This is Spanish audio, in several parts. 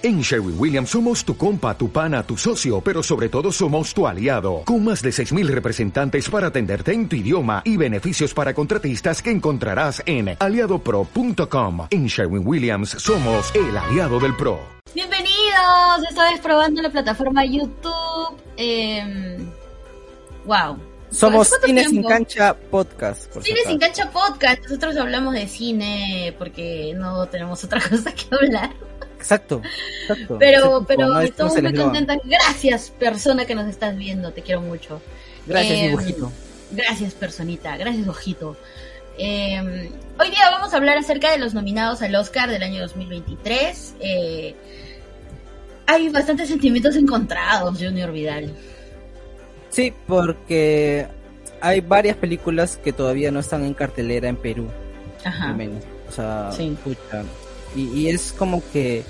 En Sherwin Williams somos tu compa, tu pana, tu socio, pero sobre todo somos tu aliado, con más de 6.000 representantes para atenderte en tu idioma y beneficios para contratistas que encontrarás en aliadopro.com. En Sherwin Williams somos el aliado del PRO. Bienvenidos, esta vez probando la plataforma YouTube. Eh, wow. Somos Cine sin Cancha Podcast. Cine sin Cancha Podcast. Nosotros hablamos de cine porque no tenemos otra cosa que hablar. Exacto, exacto. Pero, pero estamos muy contentas. Gracias, persona que nos estás viendo. Te quiero mucho. Gracias, eh, ojito. Gracias, personita. Gracias, ojito. Eh, hoy día vamos a hablar acerca de los nominados al Oscar del año 2023. Eh, hay bastantes sentimientos encontrados, Junior Vidal. Sí, porque hay varias películas que todavía no están en cartelera en Perú. Ajá. O sea, sí. Y, es como que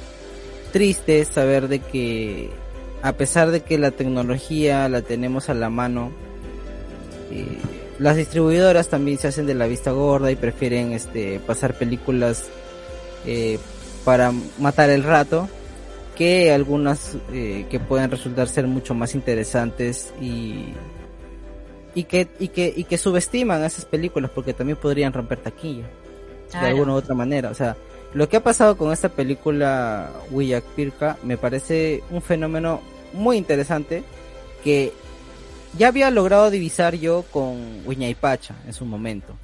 triste saber de que a pesar de que la tecnología la tenemos a la mano, eh, las distribuidoras también se hacen de la vista gorda y prefieren este pasar películas eh, para matar el rato que algunas eh, que pueden resultar ser mucho más interesantes y y que y que y que subestiman a esas películas porque también podrían romper taquilla de alguna u otra manera. O sea lo que ha pasado con esta película Wiyak Pirka me parece un fenómeno muy interesante que ya había logrado divisar yo con Pacha en su momento,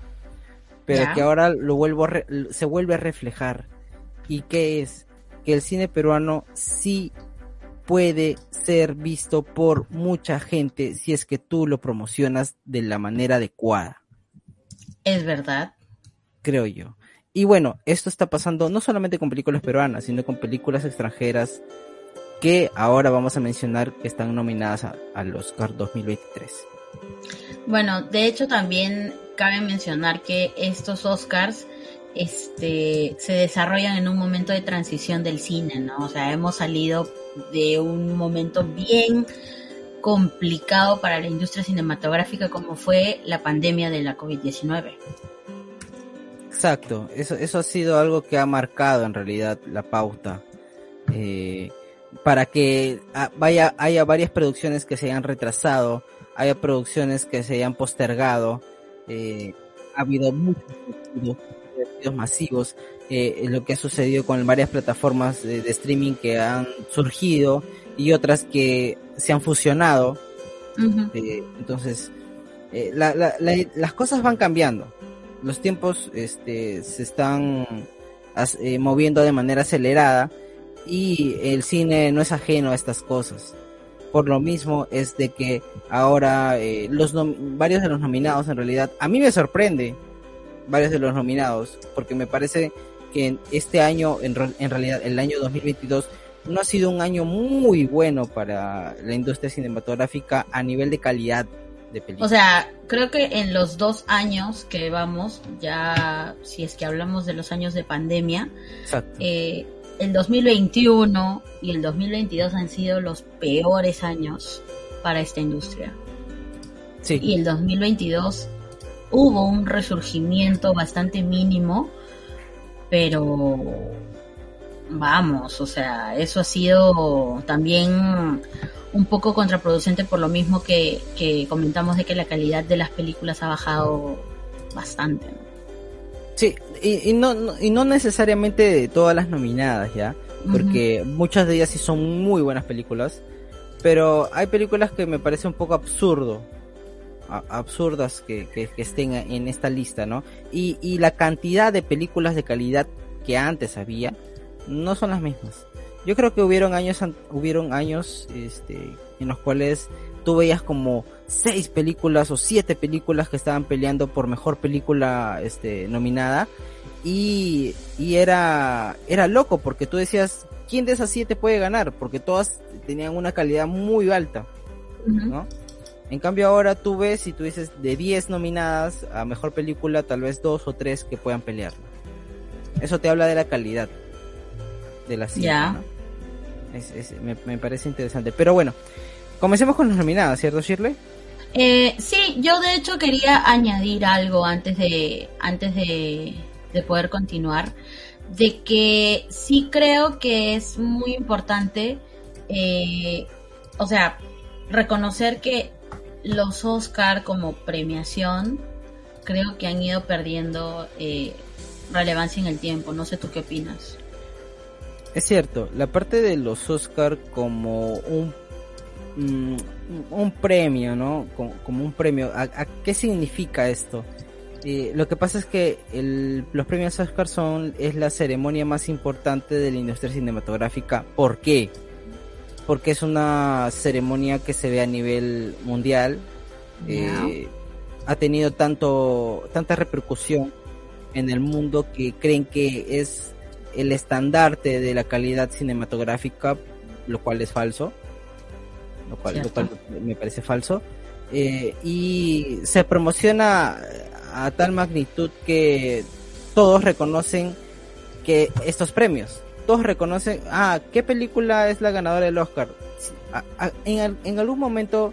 pero que ahora lo vuelvo se vuelve a reflejar. ¿Y qué es? Que el cine peruano sí puede ser visto por mucha gente si es que tú lo promocionas de la manera adecuada. Es verdad. Creo yo. Y bueno, esto está pasando no solamente con películas peruanas, sino con películas extranjeras que ahora vamos a mencionar que están nominadas al Oscar 2023. Bueno, de hecho también cabe mencionar que estos Oscars este, se desarrollan en un momento de transición del cine, ¿no? O sea, hemos salido de un momento bien complicado para la industria cinematográfica como fue la pandemia de la COVID-19. Exacto, eso, eso ha sido algo que ha marcado en realidad la pauta. Eh, para que vaya, haya varias producciones que se hayan retrasado, haya producciones que se hayan postergado, eh, ha habido muchos despidos masivos, eh, lo que ha sucedido con varias plataformas de, streaming que han surgido y otras que se han fusionado. entonces, las cosas van cambiando los tiempos este, se están eh, moviendo de manera acelerada y el cine no es ajeno a estas cosas. Por lo mismo es de que ahora eh, los varios de los nominados en realidad, a mí me sorprende varios de los nominados, porque me parece que este año, en, en realidad el año 2022, no ha sido un año muy bueno para la industria cinematográfica a nivel de calidad o sea, creo que en los dos años que vamos, ya si es que hablamos de los años de pandemia, eh, el 2021 y el 2022 han sido los peores años para esta industria. Sí. Y el 2022 hubo un resurgimiento bastante mínimo, pero vamos, o sea, eso ha sido también un poco contraproducente por lo mismo que, comentamos de que la calidad de las películas ha bajado bastante. Sí, y, no, y no necesariamente todas las nominadas, ¿ya? Porque muchas de ellas sí son muy buenas películas, pero hay películas que me parece un poco absurdo, absurdas que, que, estén en esta lista, ¿no? Y, y la cantidad de películas de calidad que antes había no son las mismas. Yo creo que hubieron años, hubieron años, este, en los cuales tú veías como seis películas o siete películas que estaban peleando por mejor película, este, nominada. Y, y era, era loco porque tú decías, ¿quién de esas siete puede ganar? Porque todas tenían una calidad muy alta, ¿no? En cambio ahora tú ves y tú dices de 10 nominadas a mejor película, tal vez dos o tres que puedan pelear. Eso te habla de la calidad de la me, parece interesante. Pero bueno, comencemos con las nominadas, ¿cierto, Shirley? Eh, sí, yo de hecho quería añadir algo antes de antes de, poder continuar. de que sí creo que es muy importante, eh, o sea, reconocer que los Oscar como premiación creo que han ido perdiendo eh, relevancia en el tiempo. No sé tú qué opinas. Es cierto, la parte de los Oscar como un mm, un premio, ¿no? Como, un premio. ¿A, qué significa esto? Eh, lo que pasa es que los premios Oscar son es la ceremonia más importante de la industria cinematográfica. ¿Por qué? Porque es una ceremonia que se ve a nivel mundial. Eh, ha tenido tanto tanta repercusión en el mundo que creen que es el estandarte de la calidad cinematográfica, lo cual es falso, lo cual, me parece falso. Eh, y se promociona a tal magnitud que todos reconocen que estos premios, todos reconocen, ah, ¿qué película es la ganadora del Oscar? en, en algún momento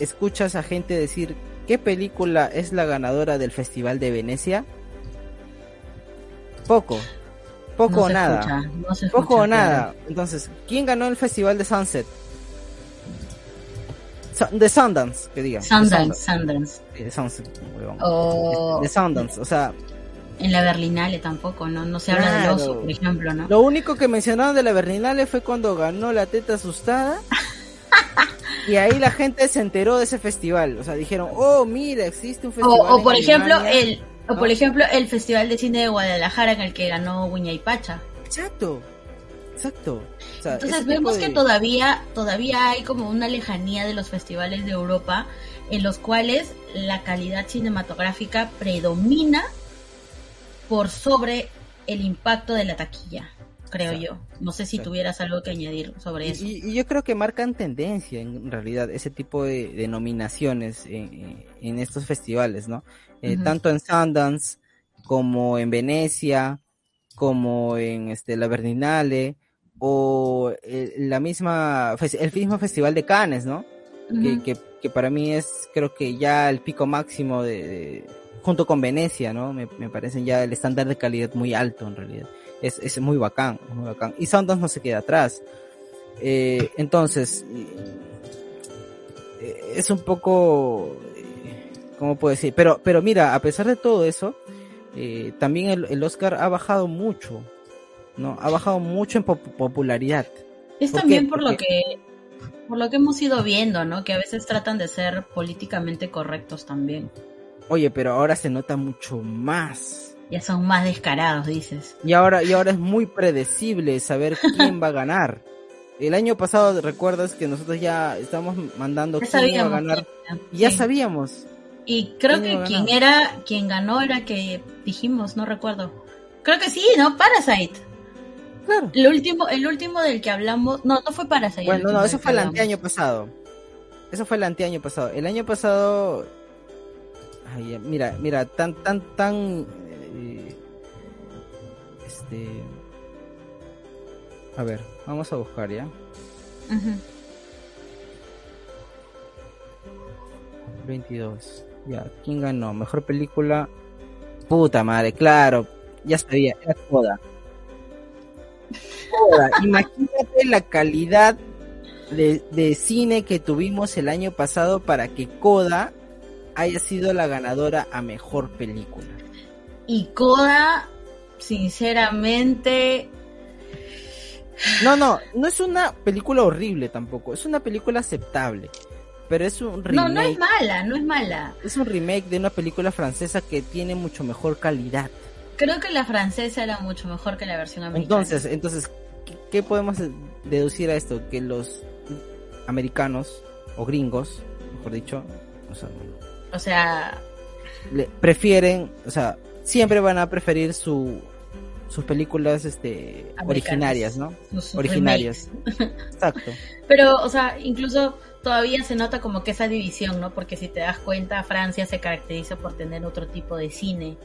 escuchas a gente decir, ¿qué película es la ganadora del Festival de Venecia? Poco. Poco o nada. Poco o nada. Entonces, ¿quién ganó el festival de Sunset? de Sundance, que diga. Sundance, Sundance. De Sunset, o... de Sundance, o sea. En la Berlinale tampoco, ¿no? No se habla del oso, por ejemplo, ¿no? Lo único que mencionaron de la Berlinale fue cuando ganó la teta asustada. y ahí la gente se enteró de ese festival. O sea, dijeron, oh, mira, existe un festival. O, por ejemplo, el, o por ejemplo, el Festival de Cine de Guadalajara en el que ganó Guña y Pacha. Exacto, exacto. Entonces vemos que todavía, todavía hay como una lejanía de los festivales de Europa en los cuales la calidad cinematográfica predomina por sobre el impacto de la taquilla, creo yo. No sé si tuvieras algo que añadir sobre eso. Y, yo creo que marcan tendencia en realidad ese tipo de, nominaciones en, estos festivales, ¿no? Eh, tanto en Sundance como en Venecia, como en este, la Berlinale, o eh, la misma, el mismo Festival de Cannes, ¿no? que, que, para mí es, creo que ya el pico máximo de, junto con Venecia, ¿no? Me, me parecen ya el estándar de calidad muy alto en realidad. Es, es muy bacán, muy bacán. Y Sundance no se queda atrás. Eh, entonces, es un poco ¿cómo puedo decir? Pero, pero mira, a pesar de todo eso, eh, también el, Oscar ha bajado mucho, ¿no? Ha bajado mucho en popularidad. Es también por lo que por lo que hemos ido viendo, ¿no? Que a veces tratan de ser políticamente correctos también. Oye, pero ahora se nota mucho más. Ya son más descarados, dices. Y ahora, y ahora es muy predecible saber quién va a ganar. El año pasado, recuerdas que nosotros ya estábamos mandando quién iba a ganar. Ya sabíamos. Y creo que quien era, quien ganó era que dijimos, no recuerdo. Creo que sí, ¿no? Parasite. Claro. El último, el último del que hablamos, no, no fue Parasite. Bueno, no, eso fue el anteaño pasado. Eso fue el anteaño pasado. El año pasado, ay, mira, mira, tan, tan, tan, eh, este, a ver, vamos a buscar ya. 22. Ya, ¿quién ganó? Mejor película. Puta madre, claro. Ya sabía, era Coda. Coda. Imagínate la calidad de, de, cine que tuvimos el año pasado para que Coda haya sido la ganadora a mejor película. Y Coda, sinceramente. No, no, no es una película horrible tampoco, es una película aceptable pero es un remake. No, no es mala, no es mala. Es un remake de una película francesa que tiene mucho mejor calidad. Creo que la francesa era mucho mejor que la versión americana. Entonces, entonces, ¿qué, podemos deducir a esto? Que los americanos o gringos, mejor dicho, o sea, prefieren, o sea, siempre van a preferir su sus películas este originarias, ¿no? originarias. Exacto. Pero, o sea, incluso todavía se nota como que esa división, ¿no? Porque si te das cuenta, Francia se caracteriza por tener otro tipo de cine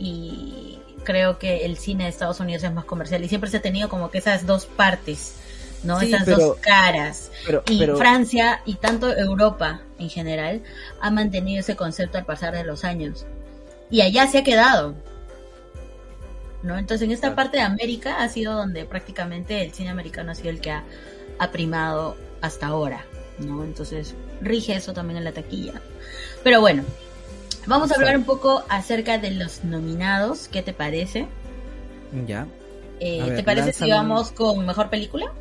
y creo que el cine de Estados Unidos es más comercial y siempre se ha tenido como que esas dos partes, ¿no? esas dos caras. y Francia y tanto Europa en general ha mantenido ese concepto al pasar de los años. Y allá se ha quedado. ¿no? Entonces en esta parte de América ha sido donde prácticamente el cine americano ha sido el que ha, ha primado hasta ahora, ¿no? Entonces rige eso también en la taquilla. Pero bueno, vamos a hablar un poco acerca de los nominados, ¿qué te parece? Ya. Eh, ¿Te parece si vamos con mejor película?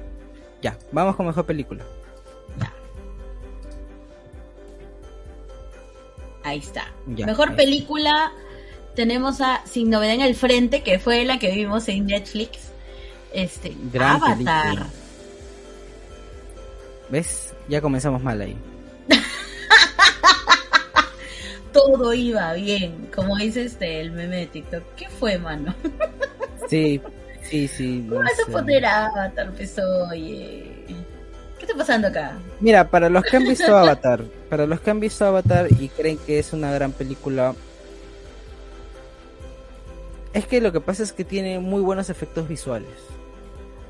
Ya, vamos con mejor película. Ahí está. mejor película tenemos a Sin Novedad en el Frente, que fue la que vimos en Netflix. Este, Avatar. ¿Ves? Ya comenzamos mal ahí. Todo iba bien, como dice este el meme de TikTok. ¿Qué fue, mano? sí, sí, sí. ¿Cómo vas a poner Avatar, pues oye? ¿Qué está pasando acá? Mira, para los que han visto Avatar, para los que han visto Avatar y creen que es una gran película, es que lo que pasa es que tiene muy buenos efectos visuales.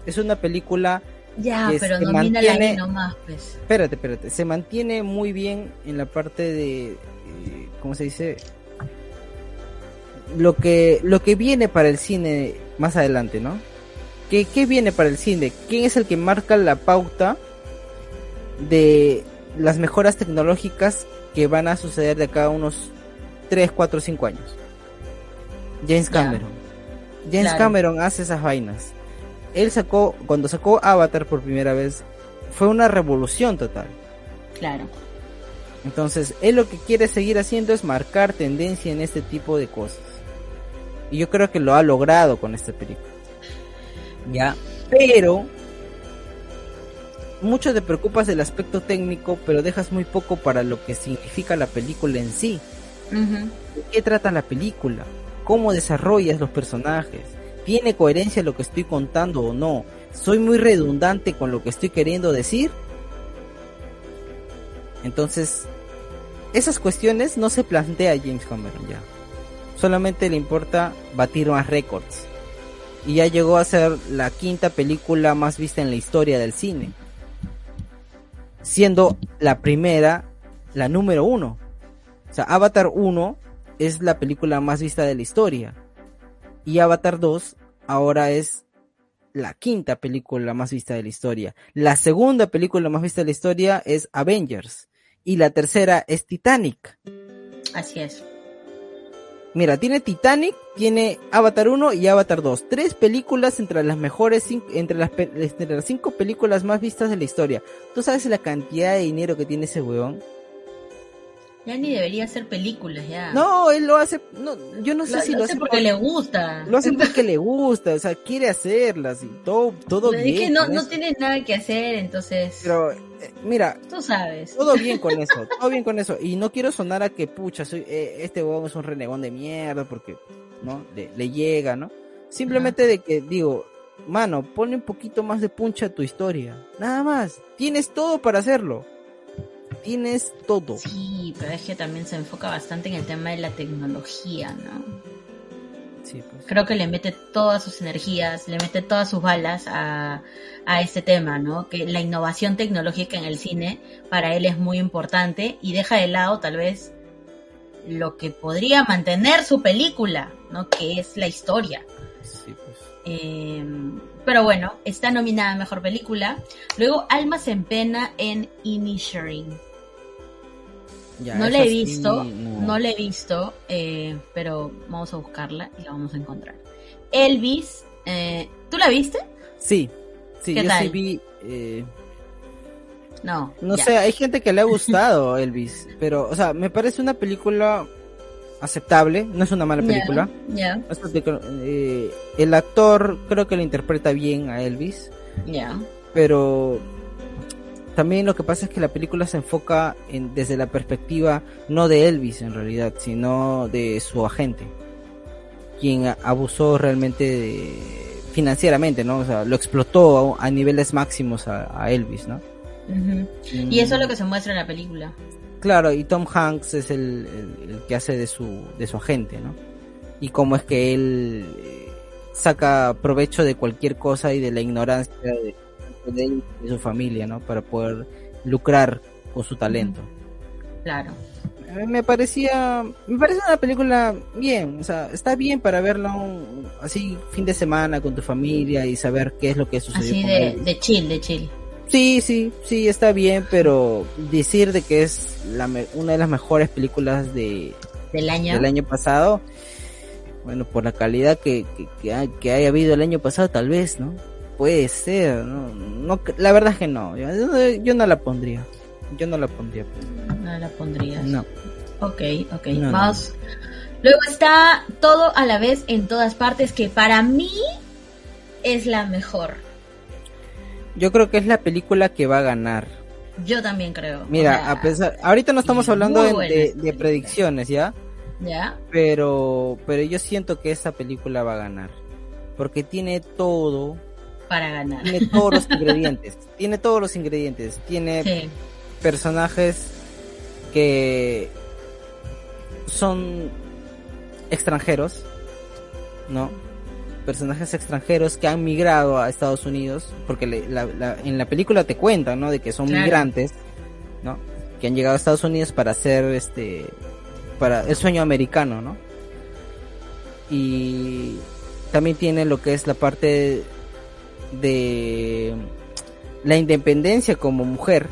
Es una película ya, pero no mantiene... nomás, pues. Espérate, espérate. Se mantiene muy bien en la parte de. Eh, ¿Cómo se dice? Lo que, lo que viene para el cine más adelante, ¿no? ¿Qué, ¿Qué viene para el cine? ¿Quién es el que marca la pauta de las mejoras tecnológicas que van a suceder de acá a unos 3, 4, 5 años? James Cameron. James Cameron hace esas vainas él sacó, cuando sacó Avatar por primera vez, fue una revolución total. Claro. Entonces, él lo que quiere seguir haciendo es marcar tendencia en este tipo de cosas. Y yo creo que lo ha logrado con esta película. Ya, pero mucho te preocupas del aspecto técnico, pero dejas muy poco para lo que significa la película en sí. ¿De qué trata la película? ¿Cómo desarrollas los personajes? ¿Tiene coherencia lo que estoy contando o no? ¿Soy muy redundante con lo que estoy queriendo decir? Entonces, esas cuestiones no se plantea James Cameron ya. Solamente le importa batir más récords. Y ya llegó a ser la quinta película más vista en la historia del cine. Siendo la primera la número uno. O sea, Avatar 1 es la película más vista de la historia y Avatar 2 ahora es la quinta película más vista de la historia. La segunda película más vista de la historia es Avengers y la tercera es Titanic. Así es. Mira, tiene Titanic, tiene Avatar 1 y Avatar 2. Tres películas entre las mejores, entre las, entre las cinco películas más vistas de la historia. ¿Tú sabes la cantidad de dinero que tiene ese weón? Ya ni debería hacer películas, ya. No, él lo hace, no, yo no sé si lo, hace porque le gusta. Lo hace porque le gusta, o sea, quiere hacerlas y todo, todo bien. Es que no, no tiene nada que hacer, entonces. Pero, eh, mira. Tú sabes. Todo bien con eso, todo bien con eso. Y no quiero sonar a que, pucha, soy, eh, este huevón es un renegón de mierda porque, ¿no? Le, llega, ¿no? Simplemente de que, digo, mano, pone un poquito más de puncha a tu historia. Nada más. Tienes todo para hacerlo tienes todo. Sí, pero es que también se enfoca bastante en el tema de la tecnología, ¿no? Sí, pues. Creo que le mete todas sus energías, le mete todas sus balas a, a este tema, ¿no? Que la innovación tecnológica en el cine para él es muy importante y deja de lado tal vez lo que podría mantener su película, ¿no? Que es la historia. Sí, pues. Eh, pero bueno, está nominada a Mejor Película. Luego Almas en Pena en Inisherin no la he visto, no. la he visto, eh, pero vamos a buscarla y la vamos a encontrar. Elvis, eh, ¿tú la viste? Sí, sí, yo sí vi. Eh, no. No sé, hay gente que le ha gustado Elvis, pero, o sea, me parece una película aceptable, no es una mala película. Ya. el actor creo que lo interpreta bien a Elvis. Ya. Pero también lo que pasa es que la película se enfoca en, desde la perspectiva no de Elvis en realidad, sino de su agente, quien abusó realmente financieramente, ¿no? O sea, lo explotó a, niveles máximos a, Elvis, ¿no? Y eso es lo que se muestra en la película. Claro, y Tom Hanks es el, que hace de su, de su agente, ¿no? Y cómo es que él eh, saca provecho de cualquier cosa y de la ignorancia de de él y su familia, ¿no? Para poder lucrar con su talento. Claro. me parecía, me parece una película bien, o sea, está bien para verla así fin de semana con tu familia y saber qué es lo que sucedió. Así de, de chill, de chill. Sí, sí, sí, está bien, pero decir de que es la, una de las mejores películas de, del año del año pasado, bueno, por la calidad que, que, que, haya habido el año pasado, tal vez, ¿no? Puede ser, ¿no? no la verdad es que no, yo, no la pondría, yo no la pondría. No la pondría. No. Ok, ok, vamos. Luego está Todo a la vez en todas partes, que para mí es la mejor yo creo que es la película que va a ganar. Yo también creo. Mira, a pesar, ahorita no estamos hablando de, predicciones, ¿ya? Ya. Pero, pero yo siento que esta película va a ganar, porque tiene todo para ganar. Tiene todos los ingredientes, tiene todos los ingredientes, tiene personajes que son extranjeros, ¿no? personajes extranjeros que han migrado a Estados Unidos, porque en la película te cuentan, ¿no? De que son migrantes, ¿no? Que han llegado a Estados Unidos para hacer este, para el sueño americano, ¿no? Y también tiene lo que es la parte de la independencia como mujer.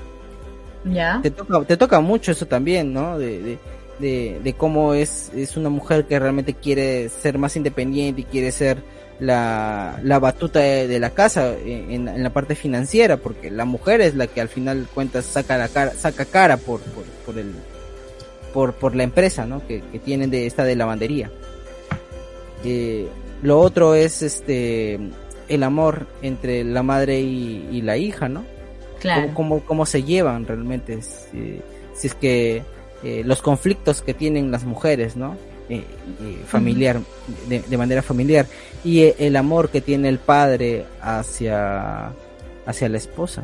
Ya. Te toca, te toca mucho eso también, ¿no? de, de, cómo es, es una mujer que realmente quiere ser más independiente y quiere ser la, la batuta de, la casa en, la parte financiera, porque la mujer es la que al final cuentas saca la cara, saca cara por, por, el por, por la empresa ¿no? que, tienen de esta de lavandería. Eh, lo otro es este el amor entre la madre y, la hija, ¿no? Claro. Cómo, cómo, se llevan realmente, si, si es que eh, los conflictos que tienen las mujeres, ¿no? Eh, familiar, de, manera familiar, y eh, el amor que tiene el padre hacia, hacia la esposa.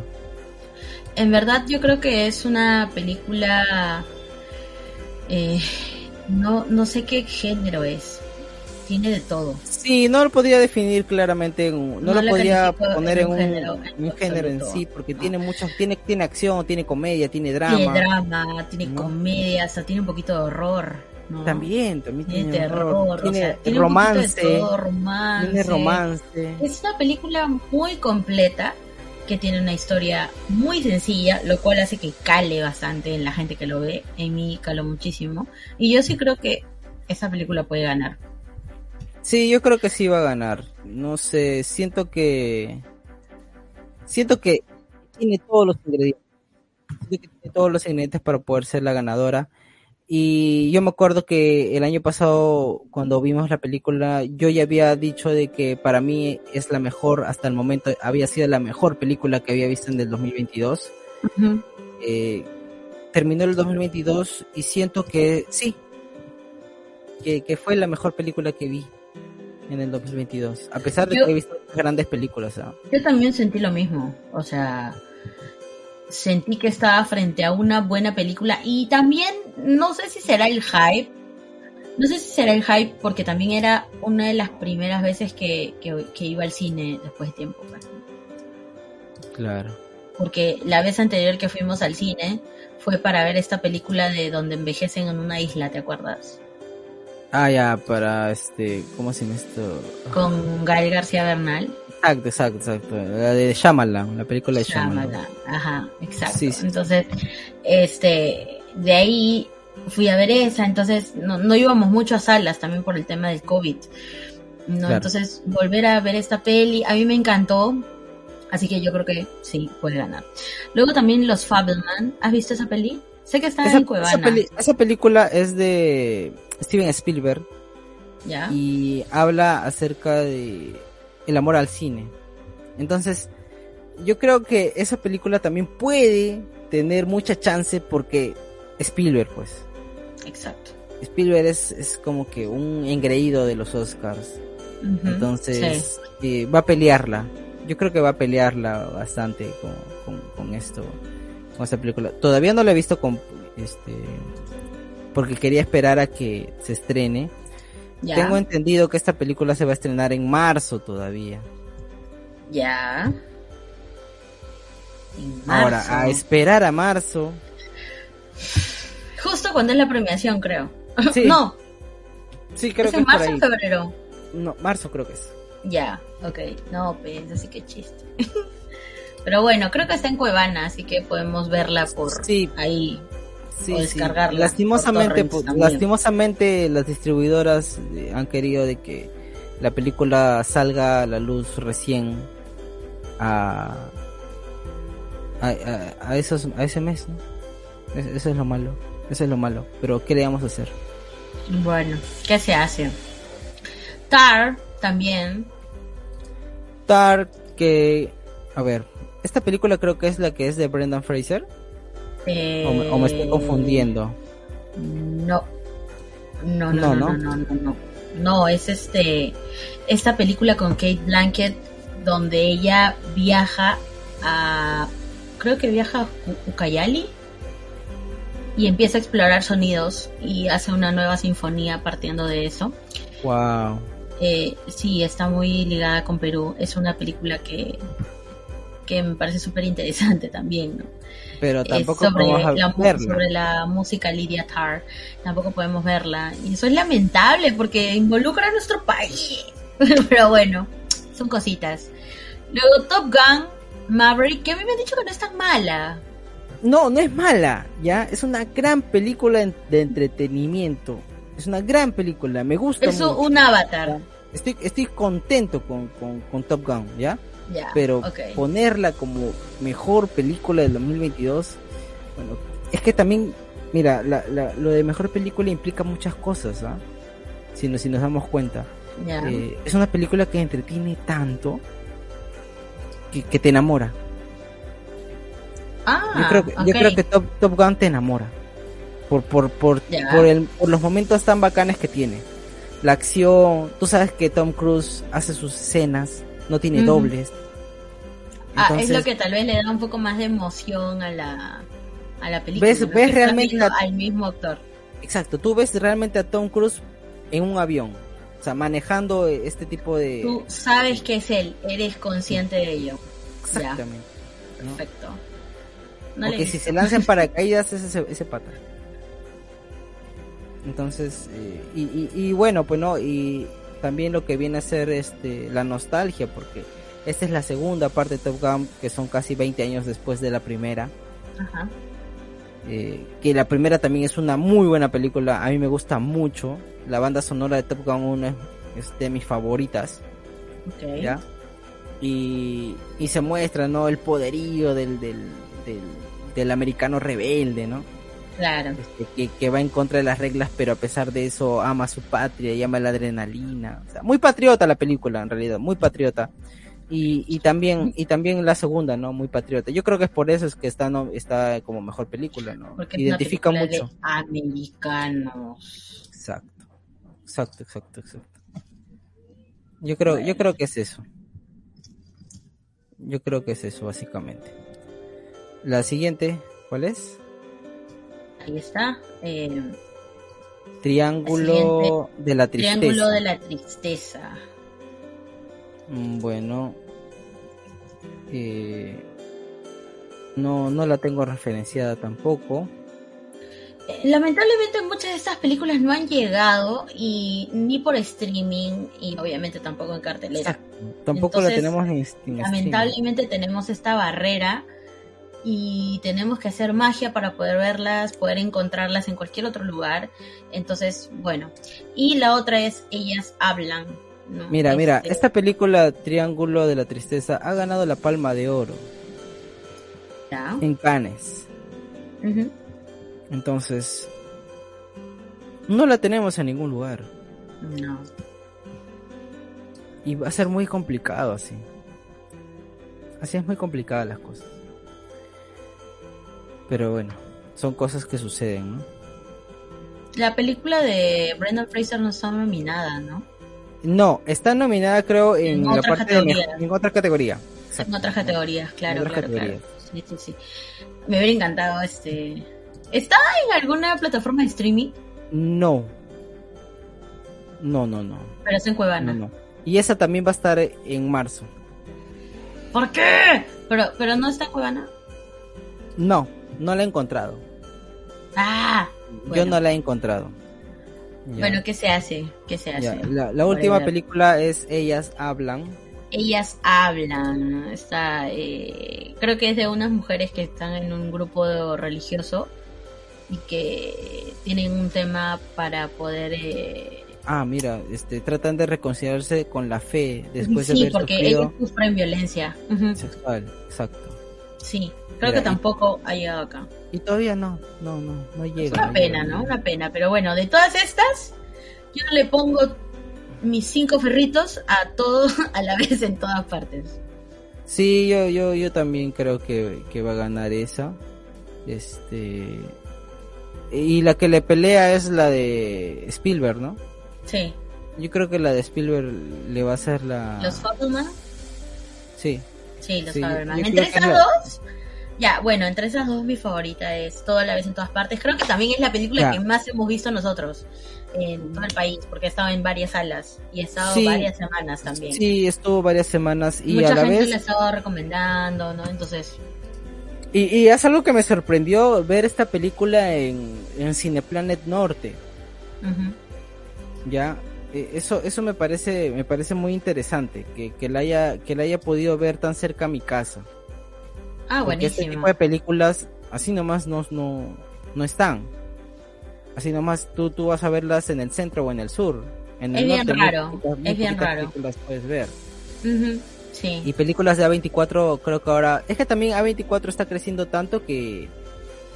En verdad yo creo que es una película, no, no sé qué género es, tiene de todo. Sí, no lo podría definir claramente, no, lo podría poner en un, género, en, sí, porque tiene muchas, tiene, tiene acción, tiene comedia, tiene drama. Tiene drama, tiene comedia, hasta tiene un poquito de horror. También, también tiene, terror, tiene, romance, tiene romance. Es una película muy completa que tiene una historia muy sencilla, lo cual hace que cale bastante en la gente que lo ve. En mí caló muchísimo. Y yo sí creo que esa película puede ganar. Sí, yo creo que sí va a ganar. No sé, siento que. Siento que tiene todos los ingredientes. tiene todos los ingredientes para poder ser la ganadora. Y yo me acuerdo que el año pasado, cuando vimos la película, yo ya había dicho de que para mí es la mejor, hasta el momento, había sido la mejor película que había visto en el 2022. Eh, terminó el 2022 y siento que sí, que, que fue la mejor película que vi en el 2022, a pesar de que he visto grandes películas. Yo también sentí lo mismo, o sea, sentí que estaba frente a una buena película y también no sé si será el hype, no sé si será el hype porque también era una de las primeras veces que, que, iba al cine después de tiempo. Pues. Claro. Porque la vez anterior que fuimos al cine fue para ver esta película de donde envejecen en una isla, ¿te acuerdas? Ah, ya, para este, ¿cómo se llama esto? Con Gael García Bernal. Exacto, exacto, exacto. La de Shyamalan, la película de Shyamalan. Ajá, exacto. Entonces, este, de ahí fui a ver esa, entonces no, no íbamos mucho a salas también por el tema del COVID. ¿no? Entonces, volver a ver esta peli, a mí me encantó, así que yo creo que sí, puede ganar. Luego también Los Fableman, ¿has visto esa peli? Sé que está en Cuevana. esa película es de Steven Spielberg. Y habla acerca de el amor al cine. Entonces, yo creo que esa película también puede tener mucha chance porque Spielberg, pues. Exacto. Spielberg es, como que un engreído de los Oscars. Entonces, eh, va a pelearla. Yo creo que va a pelearla bastante con, con esto, con esta película. Todavía no la he visto con este porque quería esperar a que se estrene. Tengo entendido que esta película se va a estrenar en marzo todavía. Ya. Ahora, a esperar a marzo. Justo cuando es la premiación, creo. Sí. no. Sí, creo ¿Es que en marzo o febrero? No, marzo creo que es. Ya, ok. No, pues, así que chiste. Pero bueno, creo que está en Cuevana, así que podemos verla por ahí. Sí, o descargarla. Lastimosamente, pues, lastimosamente las distribuidoras eh, han querido de que la película salga a la luz recién a, a, esos, a ese mes, Eso es lo malo, eso es lo malo. Pero ¿qué le vamos a hacer? Bueno, ¿qué se hace? Tar también. Tar que, a ver, esta película creo que es la que es de Brendan Fraser. O, me, estoy confundiendo. No. No, no, no, no, no, no, no. es este esta película con Kate Blanket donde ella viaja a creo que viaja a Ucayali y empieza a explorar sonidos y hace una nueva sinfonía partiendo de eso. Wow. Eh, sí, está muy ligada con Perú. Es una película que que me parece súper interesante también, ¿no? Pero tampoco sobre, podemos la, verla. sobre la música Lydia Tarr, tampoco podemos verla. Y eso es lamentable porque involucra a nuestro país. Pero bueno, son cositas. Luego Top Gun, Maverick, que a mí me han dicho que no es tan mala. No, no es mala, ¿ya? Es una gran película de entretenimiento. Es una gran película, me gusta. Es un avatar. Estoy, estoy contento con, con Top Gun, ¿ya? Pero ponerla como mejor película del 2022, bueno, es que también, mira, lo de mejor película implica muchas cosas, ¿ah? Si, nos, si nos damos cuenta. Eh, es una película que entretiene tanto que, te enamora. Ah, yo creo, yo creo que Top, Top Gun te enamora. Por, por, por, por, el, por los momentos tan bacanes que tiene. La acción, tú sabes que Tom Cruise hace sus escenas, no tiene dobles. Ah, es lo que tal vez le da un poco más de emoción a la, a la película. Ves, realmente al mismo actor. Exacto, tú ves realmente a Tom Cruise en un avión, o sea, manejando este tipo de... Tú sabes que es él, eres consciente de ello. Exactamente. Perfecto. Porque si se lanzan paracaídas es ese, ese pata. Entonces, eh, y, y, y, bueno, pues no, y también lo que viene a ser este la nostalgia, porque esta es la segunda parte de Top Gun, que son casi 20 años después de la primera. Ajá. Eh, que la primera también es una muy buena película, a mí me gusta mucho. La banda sonora de Top Gun 1 es de mis favoritas. Okay. Y, y, se muestra, ¿no? El poderío del, del, del, americano rebelde, ¿no? Claro. Este, que, que, va en contra de las reglas, pero a pesar de eso ama a su patria y ama la adrenalina. O sea, muy patriota la película, en realidad, muy patriota. Y, y también y también la segunda no muy patriota. Yo creo que es por eso es que está no está como mejor película no Porque identifica mucho. americanos. Exacto. Exacto exacto exacto. Yo creo yo creo que es eso. Yo creo que es eso básicamente. La siguiente cuál es ahí está eh, triángulo de la tristeza triángulo de la tristeza. Bueno, eh, no, no la tengo referenciada tampoco. Eh, lamentablemente muchas de estas películas no han llegado y ni por streaming y obviamente tampoco en cartelera. Tampoco la tenemos en, Lamentablemente tenemos esta barrera y tenemos que hacer magia para poder verlas, poder encontrarlas en cualquier otro lugar. Entonces, bueno. Y la otra es Ellas hablan, mira, mira, este esta película Triángulo de la Tristeza ha ganado la Palma de Oro. En Cannes. Entonces, no la tenemos en ningún lugar. No. Y va a ser muy complicado así. Así es muy complicada las cosas. Pero bueno, son cosas que suceden, ¿no? La película de Brendan Fraser no está nominada, ¿no? No, está nominada creo en, la parte de en otra categoría. En otras categorías, claro, claro, claro. Sí, sí, sí. Me hubiera encantado este. ¿Está en alguna plataforma de streaming? No. No, no, no. Pero es en Cuevana. No, Y esa también va a estar en marzo. ¿Por qué? Pero, pero no está en Cuevana. No, no la he encontrado. Ah, Yo no la he encontrado. Bueno, ¿qué se hace? ¿Qué se hace? La, última película es Ellas Hablan. Ellas Hablan. Está, eh, creo que es de unas mujeres que están en un grupo religioso y que tienen un tema para poder... Eh, ah, mira, este, tratan de reconciliarse con la fe después de haber porque ellos sufren violencia. Sexual, exacto. Sí, creo que tampoco ha llegado acá. Y todavía no, no, no, no llega. Es una pena, ¿no? Una pena, pero bueno, de todas estas, yo le pongo mis cinco ferritos a todos a la vez en todas partes. Sí, yo, yo, yo también creo que, que va a ganar esa. Este, y la que le pelea es la de Spielberg, ¿no? Sí. Yo creo que la de Spielberg le va a ser la... ¿Los Fableman? Sí. Sí, los sí, Entre esas dos... Ya, bueno, entre esas dos mi favorita es Toda la vez en todas partes. Creo que también es la película que más hemos visto nosotros en todo el país, porque ha estado en varias salas y ha estado varias semanas también. Sí, estuvo varias semanas y Mucha a la gente vez... le ha estado recomendando, ¿no? Entonces... Y, es algo que me sorprendió ver esta película en, en Cineplanet Norte. Ya, e, eso, eso me parece, me parece muy interesante, que, que la haya, que la haya podido ver tan cerca a mi casa. Ah, Porque este tipo de películas así nomás no, no, no están. Así nomás tú, tú vas a verlas en el centro o en el sur. En es bien raro, es bien raro. Películas puedes ver. Sí. Y películas de A24 creo que ahora... Es que también A24 está creciendo tanto que,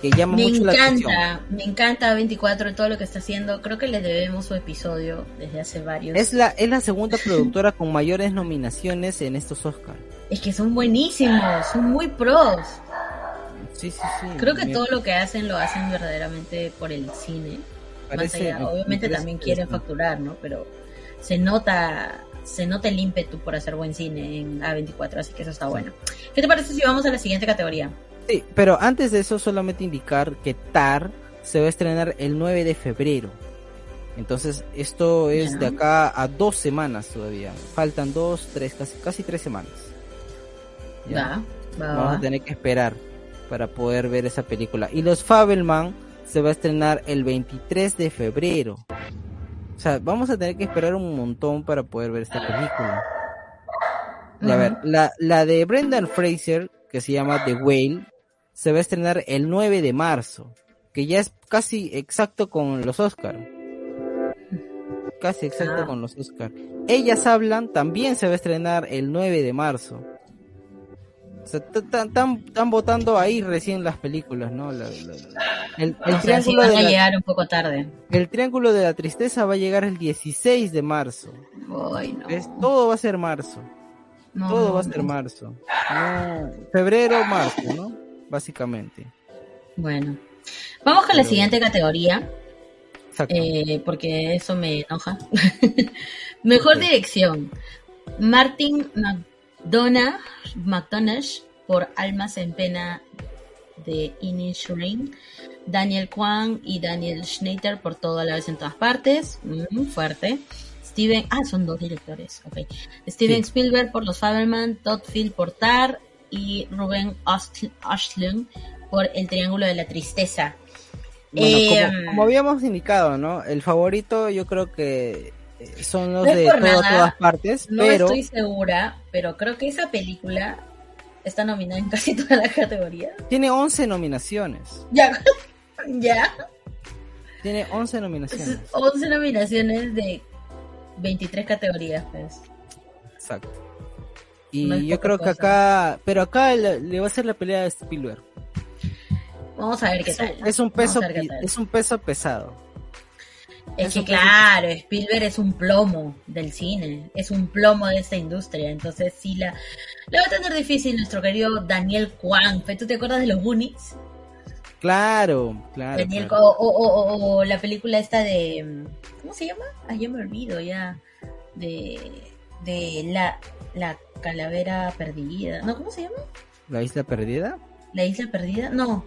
que llama me mucho encanta, la atención. Me encanta A24 todo lo que está haciendo. Creo que le debemos su episodio desde hace varios. Es la, es la segunda productora con mayores nominaciones en estos Oscars. Es que son buenísimos, son muy pros. Sí, sí, sí. Creo que todo lo que hacen lo hacen verdaderamente por el cine. obviamente también quieren facturar, ¿no? Pero se nota se nota el ímpetu por hacer buen cine en A24, así que eso está bueno. ¿Qué te parece si vamos a la siguiente categoría? Sí, pero antes de eso solamente indicar que Tar se va a estrenar el 9 de febrero. Entonces esto es de acá a dos semanas todavía. Faltan dos, tres, casi, casi tres semanas. ¿Ya? Vamos a tener que esperar para poder ver esa película. Y Los Fabelman se va a estrenar el 23 de febrero. O sea, vamos a tener que esperar un montón para poder ver esta película. Y a ver, la, la de Brendan Fraser, que se llama The Whale, se va a estrenar el 9 de marzo, que ya es casi exacto con los Oscars. Casi exacto ah. con los Oscars. Ellas hablan, también se va a estrenar el 9 de marzo. O sea, están votando ahí recién las películas, ¿no? el, triángulo de llegar un poco tarde. El triángulo de la tristeza va a llegar el 16 de marzo. Todo va a ser marzo. Todo va a ser marzo. febrero, marzo, ¿no? Básicamente. Bueno. Vamos con la siguiente categoría. Eh, porque eso me enoja. Mejor dirección. Martin McDonough, McDonough por Almas en Pena de Inisherin, Daniel Kwan y Daniel Schneider por todo a la vez en todas partes, muy fuerte. Steven, ah, son dos directores, ok. Steven Spielberg por Los Faberman, Todd Field por Tar y Ruben Ashlund por El Triángulo de la Tristeza. Eh, como, habíamos indicado, ¿no? El favorito yo creo que eh, son los de todas partes, no pero... estoy segura, pero creo que esa película está nominada en casi todas las categorías. Tiene 11 nominaciones. Ya, ya. Tiene 11 nominaciones. 11 nominaciones de 23 categorías, pues. Exacto. Y yo creo que acá, pero acá le, va a ser la pelea de Spielberg. Vamos a ver qué tal. Es un peso, es un peso pesado. Es, que claro, Spielberg es un plomo del cine, es un plomo de esta industria, entonces sí la, la va a tener difícil nuestro querido Daniel Kwan. ¿Tú te acuerdas de los Goonies? Claro, claro. Daniel, O, la película esta de, ¿cómo se llama? Ah, yo me olvido ya, de, de la, la calavera perdida, ¿no? ¿Cómo se llama? ¿La isla perdida? La isla perdida, no,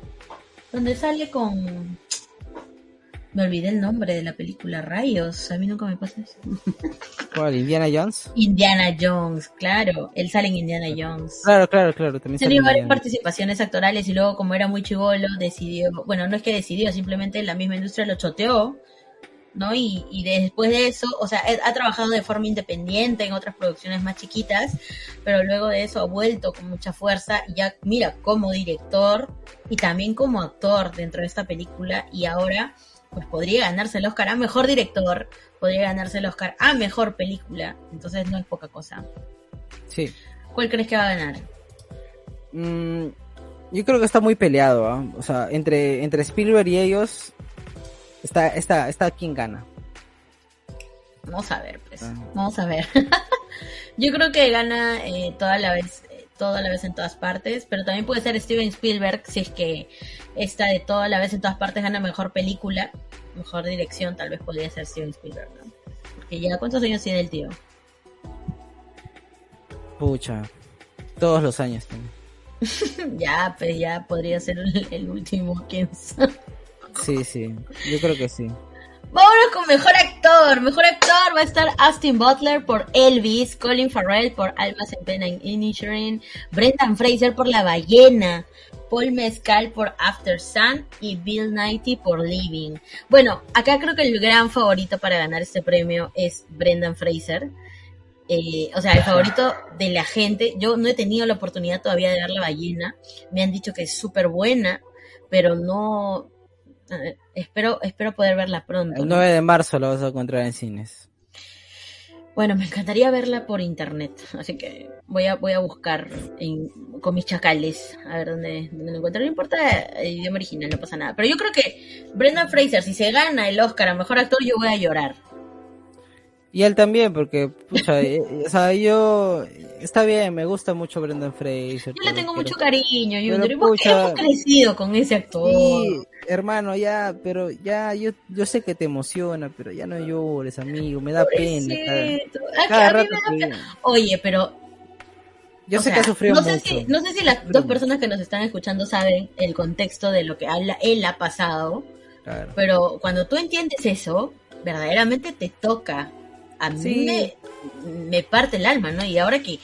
donde sale con Me olvidé el nombre de la película, rayos, a mí nunca me pasa eso. ¿Cuál? ¿Indiana Jones? Indiana Jones, claro, él sale en Indiana Jones. Claro, claro, claro, también Tenía varias participaciones actorales y luego como era muy chivolo decidió, bueno, no es que decidió, simplemente la misma industria lo choteó ¿no? Y, y, después de eso, o sea, ha trabajado de forma independiente en otras producciones más chiquitas, pero luego de eso ha vuelto con mucha fuerza y ya, mira, como director y también como actor dentro de esta película y ahora pues podría ganarse el Oscar a Mejor Director, podría ganarse el Oscar a Mejor Película, entonces no es poca cosa. Sí. ¿Cuál crees que va a ganar? Mm, yo creo que está muy peleado, ¿ah? o sea, entre, entre Spielberg y ellos, Está, está, está quien gana. Vamos a ver, pues. Ah. Vamos a ver. Yo creo que gana eh, toda la vez, eh, toda la vez en todas partes, pero también puede ser Steven Spielberg si es que esta de toda la vez en todas partes gana mejor película, mejor dirección, tal vez podría ser Steven Spielberg, ¿no? Porque ya, ¿cuántos años tiene el tío? Pucha, todos los años ya, pues ya podría ser el, último, quién sabe. Sí, sí, yo creo que sí. Vámonos con mejor actor. Mejor actor va a estar Austin Butler por Elvis, Colin Farrell por Almas en Pena Inisherin, Brendan Fraser por La Ballena, Paul Mescal por After Sun y Bill Nighy por Living. Bueno, acá creo que el gran favorito para ganar este premio es Brendan Fraser. Eh, o sea, el favorito de la gente. Yo no he tenido la oportunidad todavía de ver La Ballena. Me han dicho que es súper buena, pero no, eh, espero, espero poder verla pronto. El 9 de marzo la vas a encontrar en cines. Bueno, me encantaría verla por internet, así que voy a, voy a buscar con mis chacales a ver dónde, dónde lo encuentro. No importa el idioma original, no pasa nada. Pero yo creo que Brendan Fraser, si se gana el Oscar a Mejor Actor, yo voy a llorar. Y él también, porque, pucha, eh, o sea, yo, está bien, me gusta mucho Brendan Fraser. Yo le tengo mucho cariño, Junior, hemos crecido con ese actor. Sí, hermano, ya, pero ya, yo, yo sé que te emociona, pero ya no llores, amigo, me da pena. Oye, pero... Yo sé que ha sufrido no sé mucho. Si, no sé si las dos personas que nos están escuchando saben el contexto de lo que habla, él ha pasado, pero cuando tú entiendes eso, verdaderamente te toca a mí me, parte el alma, ¿no? Y ahora que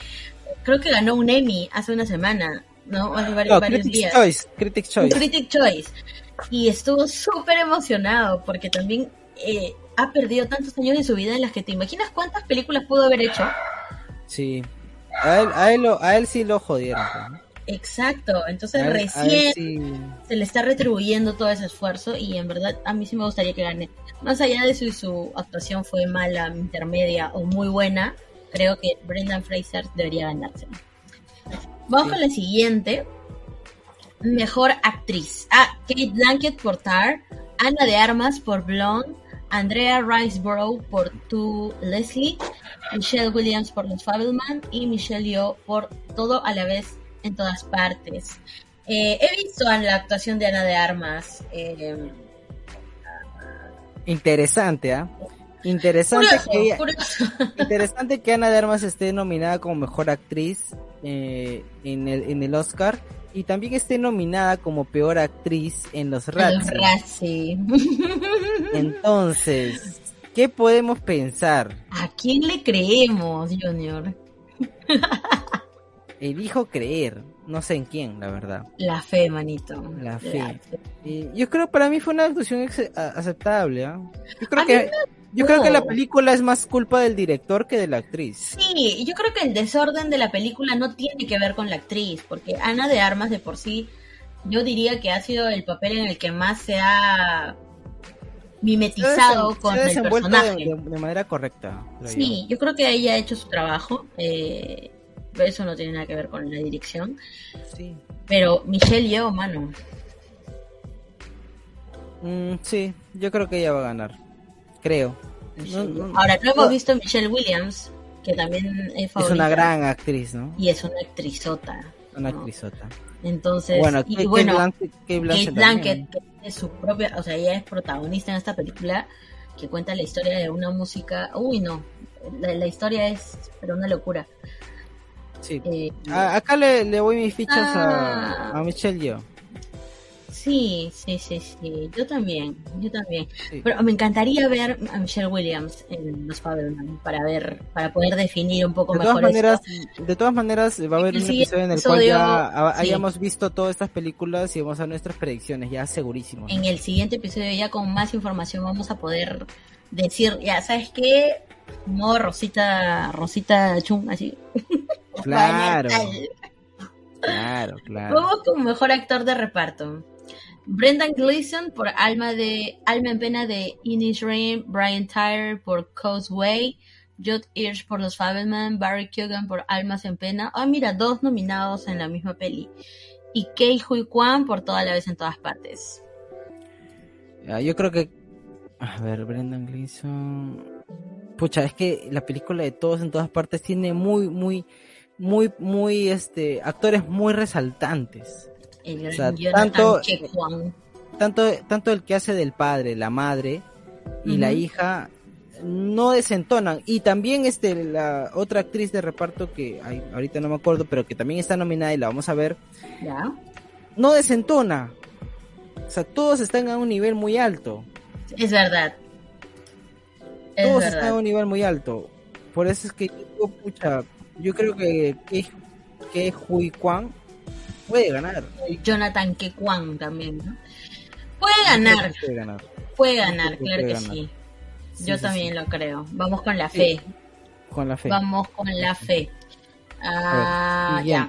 creo que ganó un Emmy hace una semana, ¿no? Hace varios, Critic Choice, Critic Choice. Critic Choice. Y estuvo súper emocionado porque también eh, ha perdido tantos años de su vida en las que te imaginas cuántas películas pudo haber hecho. Sí. A él, a él, a él sí lo jodieron. Pues, Exacto, entonces recién se le está retribuyendo todo ese esfuerzo y en verdad a mí sí me gustaría que gane. Más allá de si su actuación fue mala, intermedia o muy buena, creo que Brendan Fraser debería ganárselo. Vamos con la siguiente. Mejor actriz. Ah, Kate Blanket por Tar, Ana de Armas por Blonde, Andrea Riceborough por Tu Leslie, Michelle Williams por Los Fableman y Michelle Yeoh por Todo a la vez en todas partes. Eh, he visto la actuación de Ana de Armas. Eh, interesante, ¿ah? Interesante, que interesante que Ana de Armas esté nominada como mejor actriz eh, en, el, en el Oscar y también esté nominada como peor actriz en los Razzie. Entonces, ¿qué podemos pensar? ¿A quién le creemos, Junior? elijo creer, no sé en quién, la verdad. La fe, manito. La fe. yo creo que para mí fue una actuación aceptable. ¿ah? Yo creo que yo creo que la película es más culpa del director que de la actriz. Sí, yo creo que el desorden de la película no tiene que ver con la actriz, porque Ana de Armas de por sí, yo diría que ha sido el papel en el que más se ha mimetizado con el personaje. De, manera correcta. Sí, yo. creo que ella ha hecho su trabajo. Eh, eso no tiene nada que ver con la dirección. Sí. Pero Michelle Yeoh, mano. Mm, sí, yo creo que ella va a ganar. Creo. Ahora, luego hemos visto Michelle Williams, que también es Es una gran actriz, ¿no? Y es una actrizota. Una actrizota. Entonces, bueno, y, bueno, Kate Blanchett, que es su propia, o sea, ella es protagonista en esta película que cuenta la historia de una música, uy no, la, la historia es pero una locura. Sí. Eh, acá le, le, voy mis fichas a, ah. a, Michelle yo. Sí, sí, sí, sí. Yo también, yo también. Pero me encantaría ver a Michelle Williams en Los Fabelman para ver, para poder definir un poco de mejor. Todas maneras, de todas maneras, va a haber un episodio en el cual ya hayamos visto todas estas películas y vamos a nuestras predicciones, ya segurísimo. En el siguiente episodio ya con más información vamos a poder decir, ya, ¿sabes qué? Modo Rosita, Rosita Chung, así. Claro. claro, claro. Vamos con mejor actor de reparto. Brendan Gleeson por Alma de Alma en Pena de Inish Rain, Brian Tyler por Causeway, Judd Hirsch por Los Fabelman, Barry Keoghan por Almas en Pena. Ah, mira, dos nominados en la misma peli. Y Kei Hui Kwan por Toda la vez en todas partes. yo creo que. A ver, Brendan Gleeson. Pucha, es que la película de Todos en todas partes tiene muy, muy, muy, muy, este, actores muy resaltantes tanto, tanto, tanto el que hace del padre, la madre y la hija no desentonan. Y también este, la otra actriz de reparto que ahorita no me acuerdo, pero que también está nominada y la vamos a ver, no desentona. O sea, todos están a un nivel muy alto. Es verdad. todos están a un nivel muy alto. Por eso es que yo, pucha, yo creo que que, que Hui Kwan puede ganar. Jonathan Kekwan también, ¿no? Puede ganar. Puede ganar. Puede ganar, claro que, sí. Yo también lo creo. Vamos con la fe. Con la fe. Vamos con la fe. Ah, ya.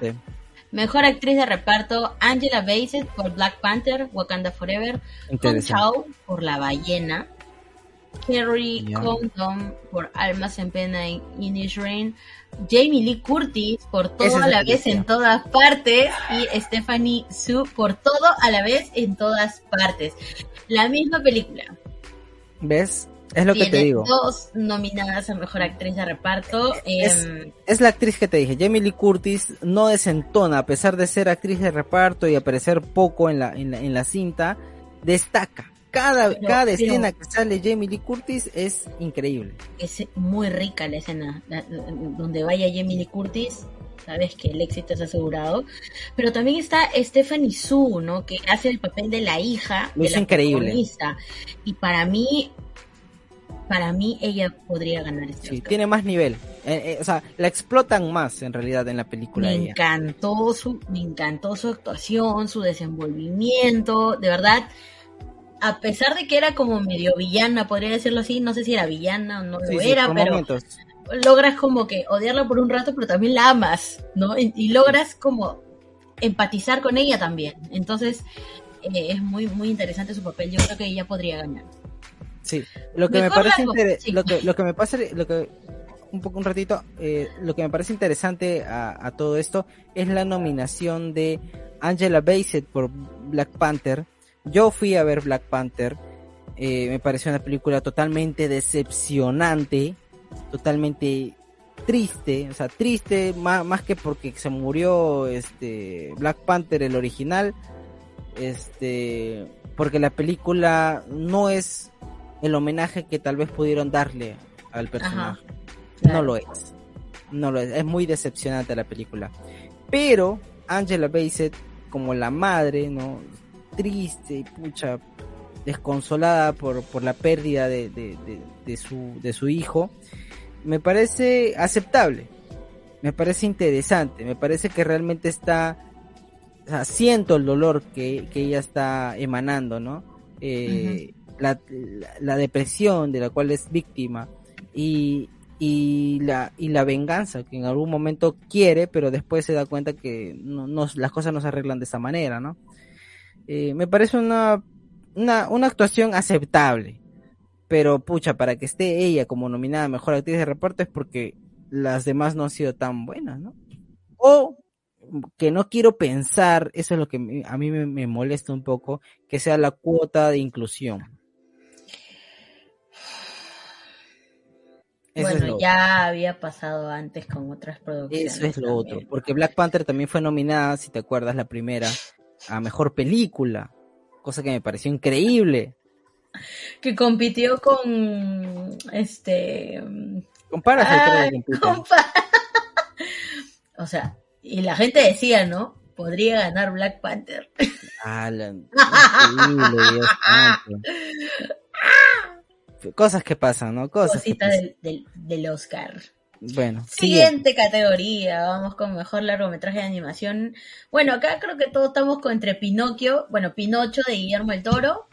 Mejor actriz de reparto, Angela Bassett por Black Panther, Wakanda Forever, Hong Chao por La Ballena, Kerry Condon por Almas en Pena en Inish Rain, Jamie Lee Curtis por todo a la vez en todas partes y Stephanie Su por todo a la vez en todas partes. La misma película. ¿Ves? Es lo que te digo. Dos nominadas a mejor actriz de reparto. Em, es, la actriz que te dije. Jamie Lee Curtis no desentona, a pesar de ser actriz de reparto y aparecer poco en la, en la cinta, destaca cada, cada escena que sale Jamie Lee Curtis es increíble. Es muy rica la escena. donde vaya Jamie Lee Curtis, sabes que el éxito es asegurado. Pero también está Stephanie Su, ¿no? Que hace el papel de la hija de la increíble. Y para mí, para mí ella podría ganar este sí, tiene más nivel. Eh, eh, o sea, la explotan más en realidad en la película. Me encantó su, me encantó su actuación, su desenvolvimiento, de verdad a pesar de que era como medio villana, podría decirlo así, no sé si era villana o no lo era, pero logras como que odiarla por un rato, pero también la amas, ¿no? Y, logras como empatizar con ella también. Entonces, eh, es muy, muy interesante su papel. Yo creo que ella podría ganar. Sí, lo que me parece lo, que, lo que me pasa, lo que un poco un ratito, eh, lo que me parece interesante a, a, todo esto es la nominación de Angela Bassett por Black Panther yo fui a ver Black Panther. Eh, me pareció una película totalmente decepcionante, totalmente triste, o sea, triste más, más que porque se murió este Black Panther el original, este, porque la película no es el homenaje que tal vez pudieron darle al personaje. No lo es. No lo es. Es muy decepcionante la película. Pero Angela Bassett como la madre, ¿no? Triste, pucha, desconsolada por, por la pérdida de, de, su, de su hijo, me parece aceptable, me parece interesante, me parece que realmente está, o siento el dolor que, ella está emanando, ¿no? Eh, la, la, depresión de la cual es víctima y, y, la, y la venganza que en algún momento quiere, pero después se da cuenta que no, las cosas no se arreglan de esa manera, ¿no? Eh, me parece una, una, una actuación aceptable. Pero pucha, para que esté ella como nominada mejor actriz de reparto es porque las demás no han sido tan buenas, ¿no? O que no quiero pensar, eso es lo que a mí me, molesta un poco, que sea la cuota de inclusión. bueno, ya había pasado antes con otras producciones. Eso es lo otro, porque Black Panther también fue nominada, si te acuerdas, la primera, a mejor película, cosa que me pareció increíble. Que compitió con este. Compara, o sea, y la gente decía, ¿no? podría ganar Black Panther. Cosas que pasan, ¿no? Cosas del, del, Oscar. Bueno. Siguiente categoría, vamos con mejor largometraje de animación. Bueno, acá creo que todos estamos con entre Pinocchio, bueno, Pinocho de Guillermo el Toro,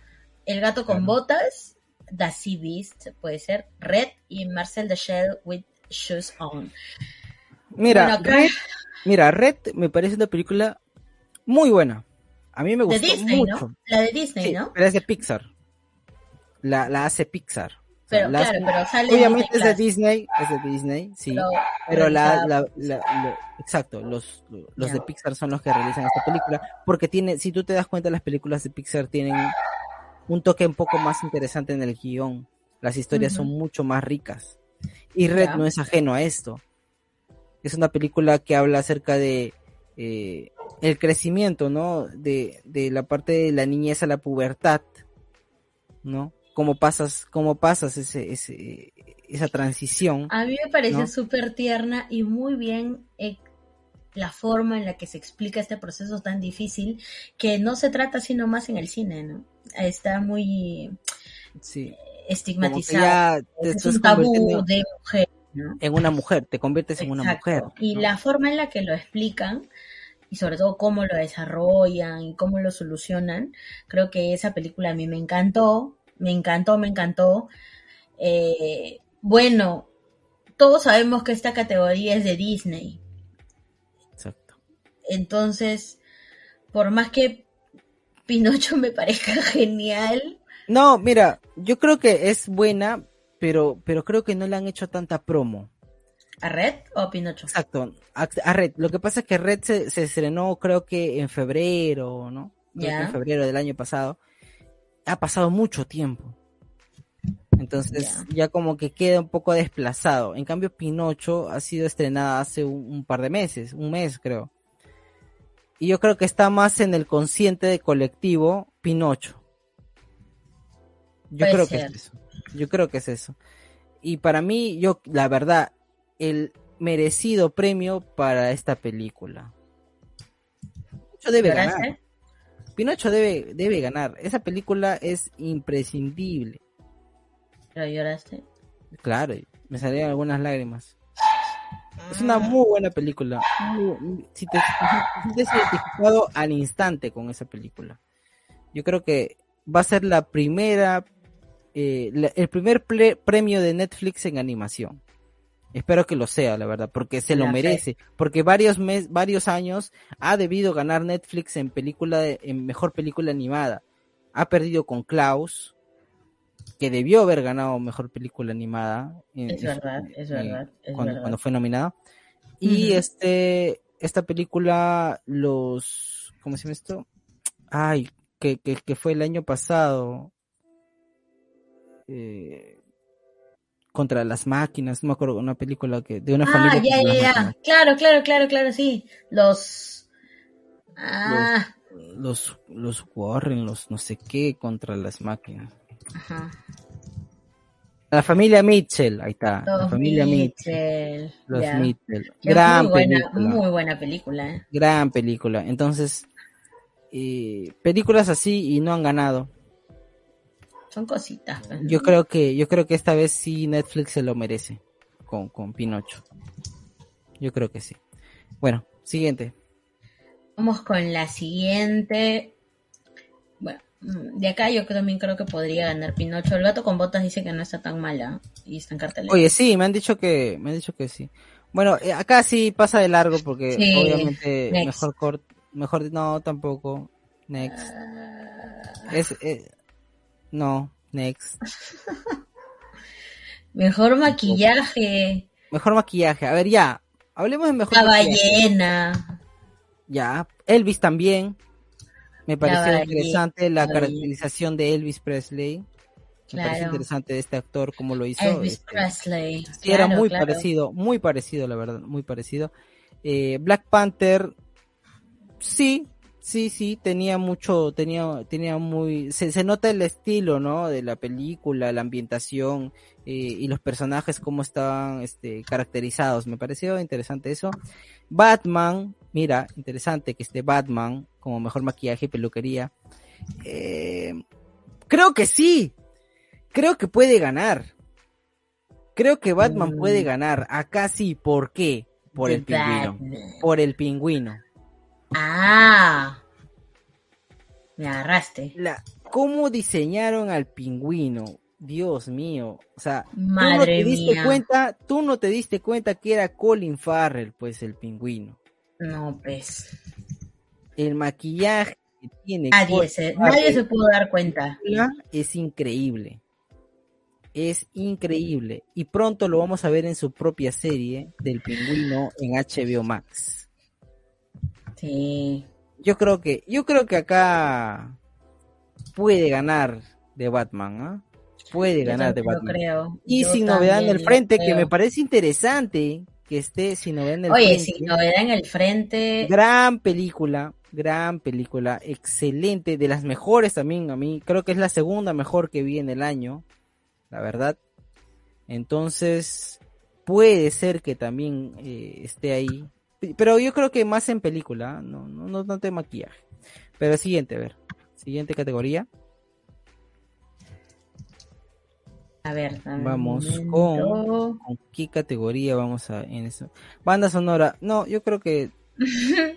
El gato con botas, The Sea Beast, puede ser, Red y Marcel the Shell with Shoes On. Mira, Red, mira, Red me parece una película muy buena. A mí me gustó de Disney, mucho. ¿no? La de Disney, ¿no? Pero es de Pixar. La, la hace Pixar. Pero claro, pero sale Obviamente es de Disney, es de Disney, sí. Pero, la, la, exacto, los, los de Pixar son los que realizan esta película, porque tiene, si tú te das cuenta, las películas de Pixar tienen un toque un poco más interesante en el guion. Las historias son mucho más ricas. Y Red no es ajeno a esto. Es una película que habla acerca de eh, el crecimiento, ¿no? De, de la parte de la niñez a la pubertad, ¿no? Cómo pasas, cómo pasas ese, ese, esa transición. A mí me parece súper tierna y muy bien eh, la forma en la que se explica este proceso tan difícil, que no se trata sino más en el cine, ¿no? Está muy sí. estigmatizado. Es un tabú de mujer. En una mujer, te conviertes en una mujer. Y la forma en la que lo explican y sobre todo cómo lo desarrollan y cómo lo solucionan. Creo que esa película a mí me encantó, me encantó, me encantó. Eh, bueno, todos sabemos que esta categoría es de Disney. Exacto. Entonces, por más que Pinocho me parezca genial. No, mira, yo creo que es buena, pero, pero creo que no le han hecho tanta promo. ¿A Red o a Pinocho? Exacto, a, Red. Lo que pasa es que Red se, se estrenó creo que en febrero, ¿no? En febrero del año pasado. Ha pasado mucho tiempo. Entonces ya como que queda un poco desplazado. En cambio Pinocho ha sido estrenada hace un, par de meses, un mes creo. Y yo creo que está más en el consciente de colectivo Pinocho. Yo creo que es eso. Yo creo que es eso. Y para mí, yo, la verdad, el merecido premio para esta película. Pinocho debe ganar. Pinocho debe, debe ganar. Esa película es imprescindible. ¿Pero lloraste? Claro, me salieron algunas lágrimas. Es una muy buena película. si te sientes identificado al instante con esa película. Yo creo que va a ser la primera, eh, el primer premio de Netflix en animación. Espero que lo sea, la verdad, porque se lo merece. Porque varios mes, varios años ha debido ganar Netflix en película, en mejor película animada. Ha perdido con Klaus, que debió haber ganado mejor película animada. es verdad, es verdad. cuando, fue nominada. Y este, esta película, los, ¿cómo se llama esto? Ay, que, que, que fue el año pasado. Eh, contra las máquinas, no me acuerdo, una película que de una ah, familia. Ya, ya, ya. Claro, claro, claro, claro, sí. Los ah. los, los Warren, los no sé qué contra las máquinas. Ajá. La familia Mitchell, ahí está. la familia Mitchell. Los Mitchell. Gran muy buena, película. Muy buena película. ¿eh? Gran película. Entonces, eh, películas así y no han ganado son cositas. Yo creo que, yo creo que esta vez sí Netflix se lo merece con, con Pinocho. Yo creo que sí. Bueno, siguiente. Vamos con la siguiente. Bueno, mm, de acá yo también creo que podría ganar Pinocho. El gato con botas dice que no está tan mala y está en cartelera. Oye, sí, me han dicho que, me han dicho que sí. Bueno, eh, acá sí pasa de largo porque obviamente mejor cort, mejor no tampoco. Next. Ah. Es, eh, no, next. mejor maquillaje. Mejor maquillaje. A ver, ya. Hablemos de mejor La ballena. Ya. Elvis también. Me pareció interesante la caracterización de Elvis Presley. Me parece interesante este actor, como lo hizo. Elvis este, Presley. Sí, era muy parecido, muy parecido, la verdad, muy parecido. Eh, Black Panther, sí, Sí, sí, tenía mucho, tenía, tenía muy, se, se nota el estilo, ¿no? De la película, la ambientación eh, y los personajes cómo estaban, este, caracterizados. Me pareció interesante eso. Batman, mira, interesante que esté Batman como mejor maquillaje y peluquería. Eh, creo que sí, creo que puede ganar. Creo que Batman puede mm. ganar. Acá sí, ¿por qué? Por el pingüino. Por el pingüino. Ah. Me agarraste. La, ¿Cómo diseñaron al pingüino? Dios mío. O sea, Madre tú no te diste cuenta, tú no te diste cuenta que era Colin Farrell, pues el pingüino. No, pues. El maquillaje que tiene. Nadie, se, nadie se pudo dar cuenta. Es increíble. Es increíble. Y pronto lo vamos a ver en su propia serie del pingüino en HBO Max. Sí. Yo creo que, yo creo que acá puede ganar de Batman, ¿ah? Puede ganar de Batman. Y sin novedad en el frente, que me parece interesante que esté sin novedad en el frente. Oye, sin novedad en el frente. Gran película, gran película, excelente, de las mejores también a mí. Creo que es la segunda mejor que vi en el año, la verdad. Entonces, puede ser que también eh, esté ahí pero yo creo que más en película, no, no, no, te maquillaje. Pero siguiente, a ver. Siguiente categoría. A ver, vamos con, con, qué categoría vamos a en eso. Banda sonora. No, yo creo que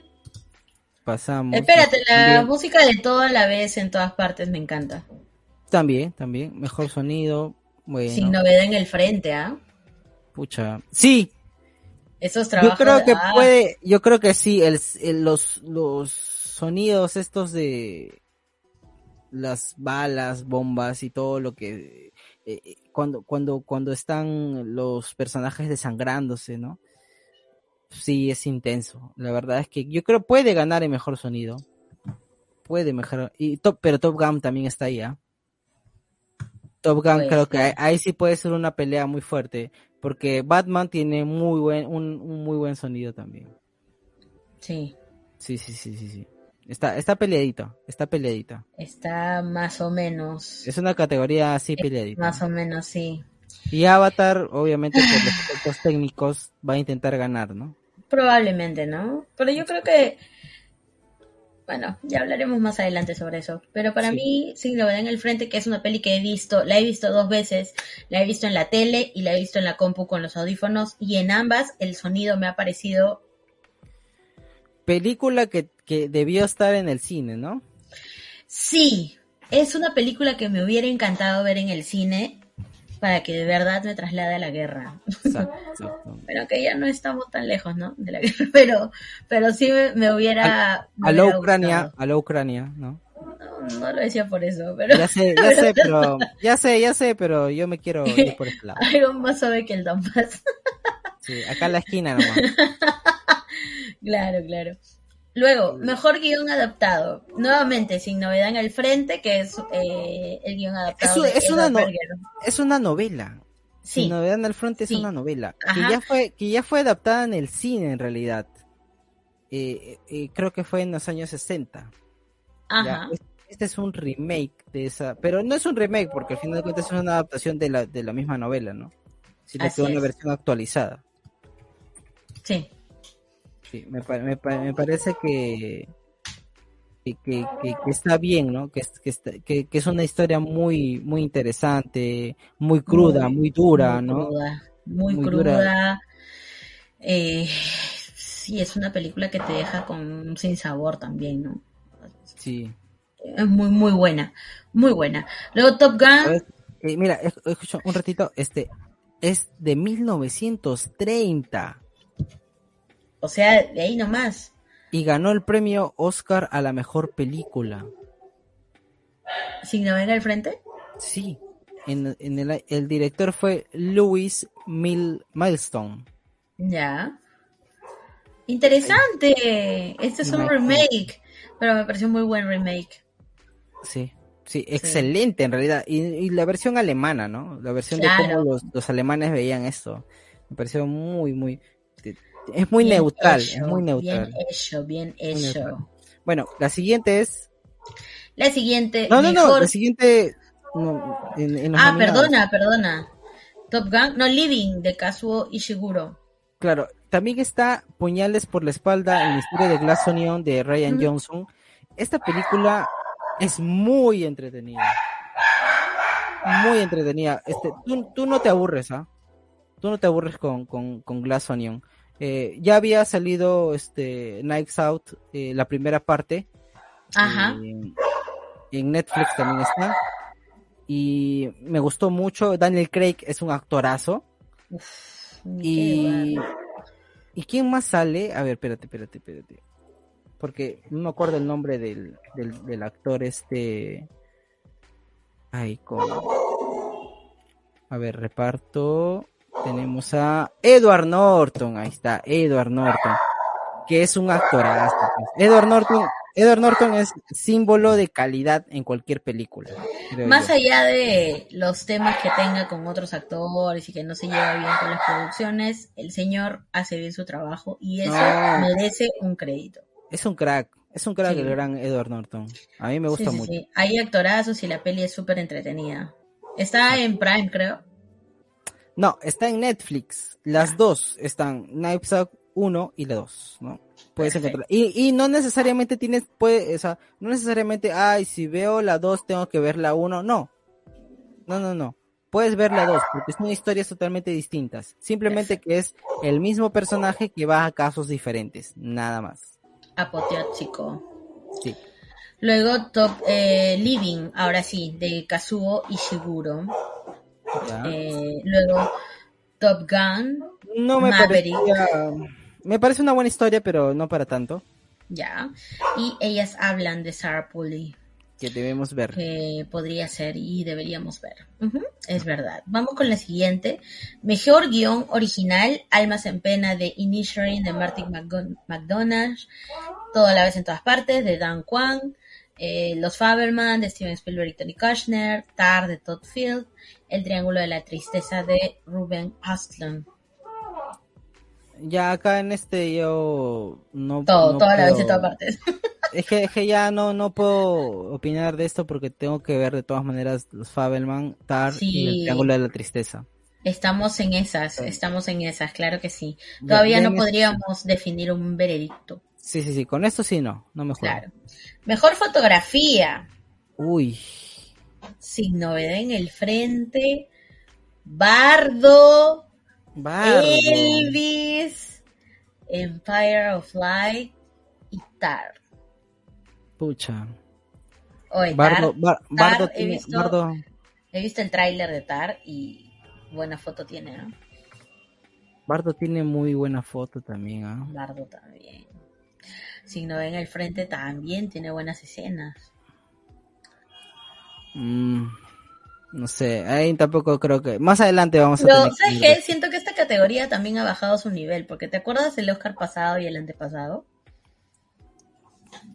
pasamos. Espérate, la música de toda la vez en todas partes me encanta. También, también, mejor sonido. Sin novedad en el frente, ¿ah? Pucha. Sí, esos trabajos. Yo creo que puede, yo creo que sí, el, los, los sonidos estos de las balas, bombas y todo lo que eh, eh, cuando cuando cuando están los personajes desangrándose, ¿no? Sí, es intenso. La verdad es que yo creo puede ganar el mejor sonido. Puede mejorar y top, pero Top Gun también está ahí, ¿ah? Top Gun pues creo que ahí, sí puede ser una pelea muy fuerte porque Batman tiene muy buen, un, muy buen sonido también. Sí. Sí, sí, sí, sí, sí. Está, está peleadito, está peleadita. Está más o menos. Es una categoría así peleadita. Más o menos, sí. Y Avatar, obviamente, por los efectos técnicos, va a intentar ganar, ¿no? Probablemente, ¿no? Pero yo creo que bueno, ya hablaremos más adelante sobre eso. Pero para mí, Sin Novedad en el Frente, que es una peli que he visto, la he visto dos veces, la he visto en la tele y la he visto en la compu con los audífonos, y en ambas el sonido me ha parecido... Película que, que debió estar en el cine, ¿no? Sí, es una película que me hubiera encantado ver en el cine para que de verdad me traslade a la guerra. pero que ya no estamos tan lejos, ¿no? De la guerra, pero, pero sí me, hubiera... A, la Ucrania, a la Ucrania, ¿no? ¿no? lo decía por eso, pero... Ya sé, ya sé, pero... Ya sé, ya sé, pero yo me quiero ir por este lado. Algo más suave que el Donbass. sí, acá en la esquina nomás. claro, claro. Luego, mejor guion adaptado. Nuevamente, sin novedad en el frente, que es eh, el guion adaptado. Es, es, una es, una novela. Sin novedad en el frente es una novela. Que ya, fue, que ya fue adaptada en el cine, en realidad. Eh, eh, creo que fue en los años 60. Ajá. Este es un remake de esa. Pero no es un remake, porque al final de cuentas es una adaptación de la, de la misma novela, ¿no? Sino que una versión actualizada. Sí. Sí, me, me, me parece que que, que, que, está bien, ¿no? Que, que, que, es una historia muy, muy interesante, muy cruda, muy, dura, ¿no? muy, cruda. Eh, sí, es una película que te deja con sin sabor también, ¿no? Sí. Es muy, muy buena, muy buena. Luego Top Gun. Eh, mira, escucha un ratito, este es de 1930. O sea, de ahí nomás. Y ganó el premio Oscar a la mejor película. ¿Sin al frente? Sí. En, el, el, director fue Louis Milestone. Ya. Interesante. Este es un remake. Pero me pareció muy buen remake. Sí. Sí, excelente en realidad. Y, la versión alemana, ¿no? La versión de cómo los, los alemanes veían esto. Me pareció muy, muy es muy neutral, es muy neutral. Bien hecho, bien hecho. Bueno, la siguiente es. La siguiente. No, no, no, la siguiente. ah, perdona, perdona. Top Gun, no, Living, de Kazuo Ishiguro. Claro, también está Puñales por la espalda en la historia de Glass Onion de Ryan Johnson. Esta película es muy entretenida. Muy entretenida. Este, tú, no te aburres, ¿ah? Tú no te aburres con, con, con Glass Onion. Eh, ya había salido este Nights Out, eh, la primera parte. Ajá. en Netflix también está. Y me gustó mucho. Daniel Craig es un actorazo. y, ¿Y quién más sale? A ver, espérate, espérate, espérate. Porque no me acuerdo el nombre del, del, actor este. Ay, ¿cómo? A ver, reparto. Tenemos a Edward Norton, ahí está, Edward Norton, que es un actorazo. Pues. Edward Norton, Edward Norton es símbolo de calidad en cualquier película. Más allá de los temas que tenga con otros actores y que no se lleva bien con las producciones, el señor hace bien su trabajo y eso merece un crédito. Es un crack, es un crack el gran Edward Norton. A mí me gusta mucho. Hay actorazos y la peli es súper entretenida. Está en Prime, creo. No, está en Netflix. Las dos están, Knives Out 1 y la 2, ¿no? Puedes encontrar. Y, y no necesariamente tienes, puede, o sea, no necesariamente, ay, si veo la 2 tengo que ver la 1, no. No, no, no. Puedes ver la 2 porque son historias totalmente distintas. Simplemente que es el mismo personaje que va a casos diferentes, nada más. Apoteótico. Sí. Luego Top eh, Living, ahora sí, de Kazuo Ishiguro. Eh, luego Top Gun. No me parece. Me parece una buena historia, pero no para tanto. Ya. Y ellas hablan de Sarah Pulley. Que debemos ver. Que podría ser y deberíamos ver. es verdad. Vamos con la siguiente. Mejor guion original, Almas en Pena de Initiating de Martin McDonald. Todo a la vez en todas partes, de Dan Kwan. Eh, Los Faberman de Steven Spielberg y Tony Kushner. Tar de Todd Field. El Triángulo de la Tristeza de Ruben Östlund. Ya acá en este yo no todo, toda la vez en todas partes. Es que, ya no, no puedo opinar de esto porque tengo que ver de todas maneras los Fabelman, Tar y el Triángulo de la Tristeza. Estamos en esas, estamos en esas, claro que sí. Todavía no podríamos definir un veredicto. Sí, sí, sí, con esto sí no, no me Claro. Mejor fotografía. Uy. Sin novedad en el frente. Bardo. Elvis, Empire of Light y Tar. Pucha. Oye, Bardo, Tar, he, visto, he visto el tráiler de Tar y buena foto tiene, ¿no? Bardo tiene muy buena foto también, ¿ah? Bardo también. Si no ven el frente también tiene buenas escenas. Mm, no sé, ahí tampoco creo que. Más adelante vamos a Pero, ¿sabes qué? Siento que esta categoría también ha bajado su nivel, porque ¿te acuerdas del Oscar pasado y el antepasado?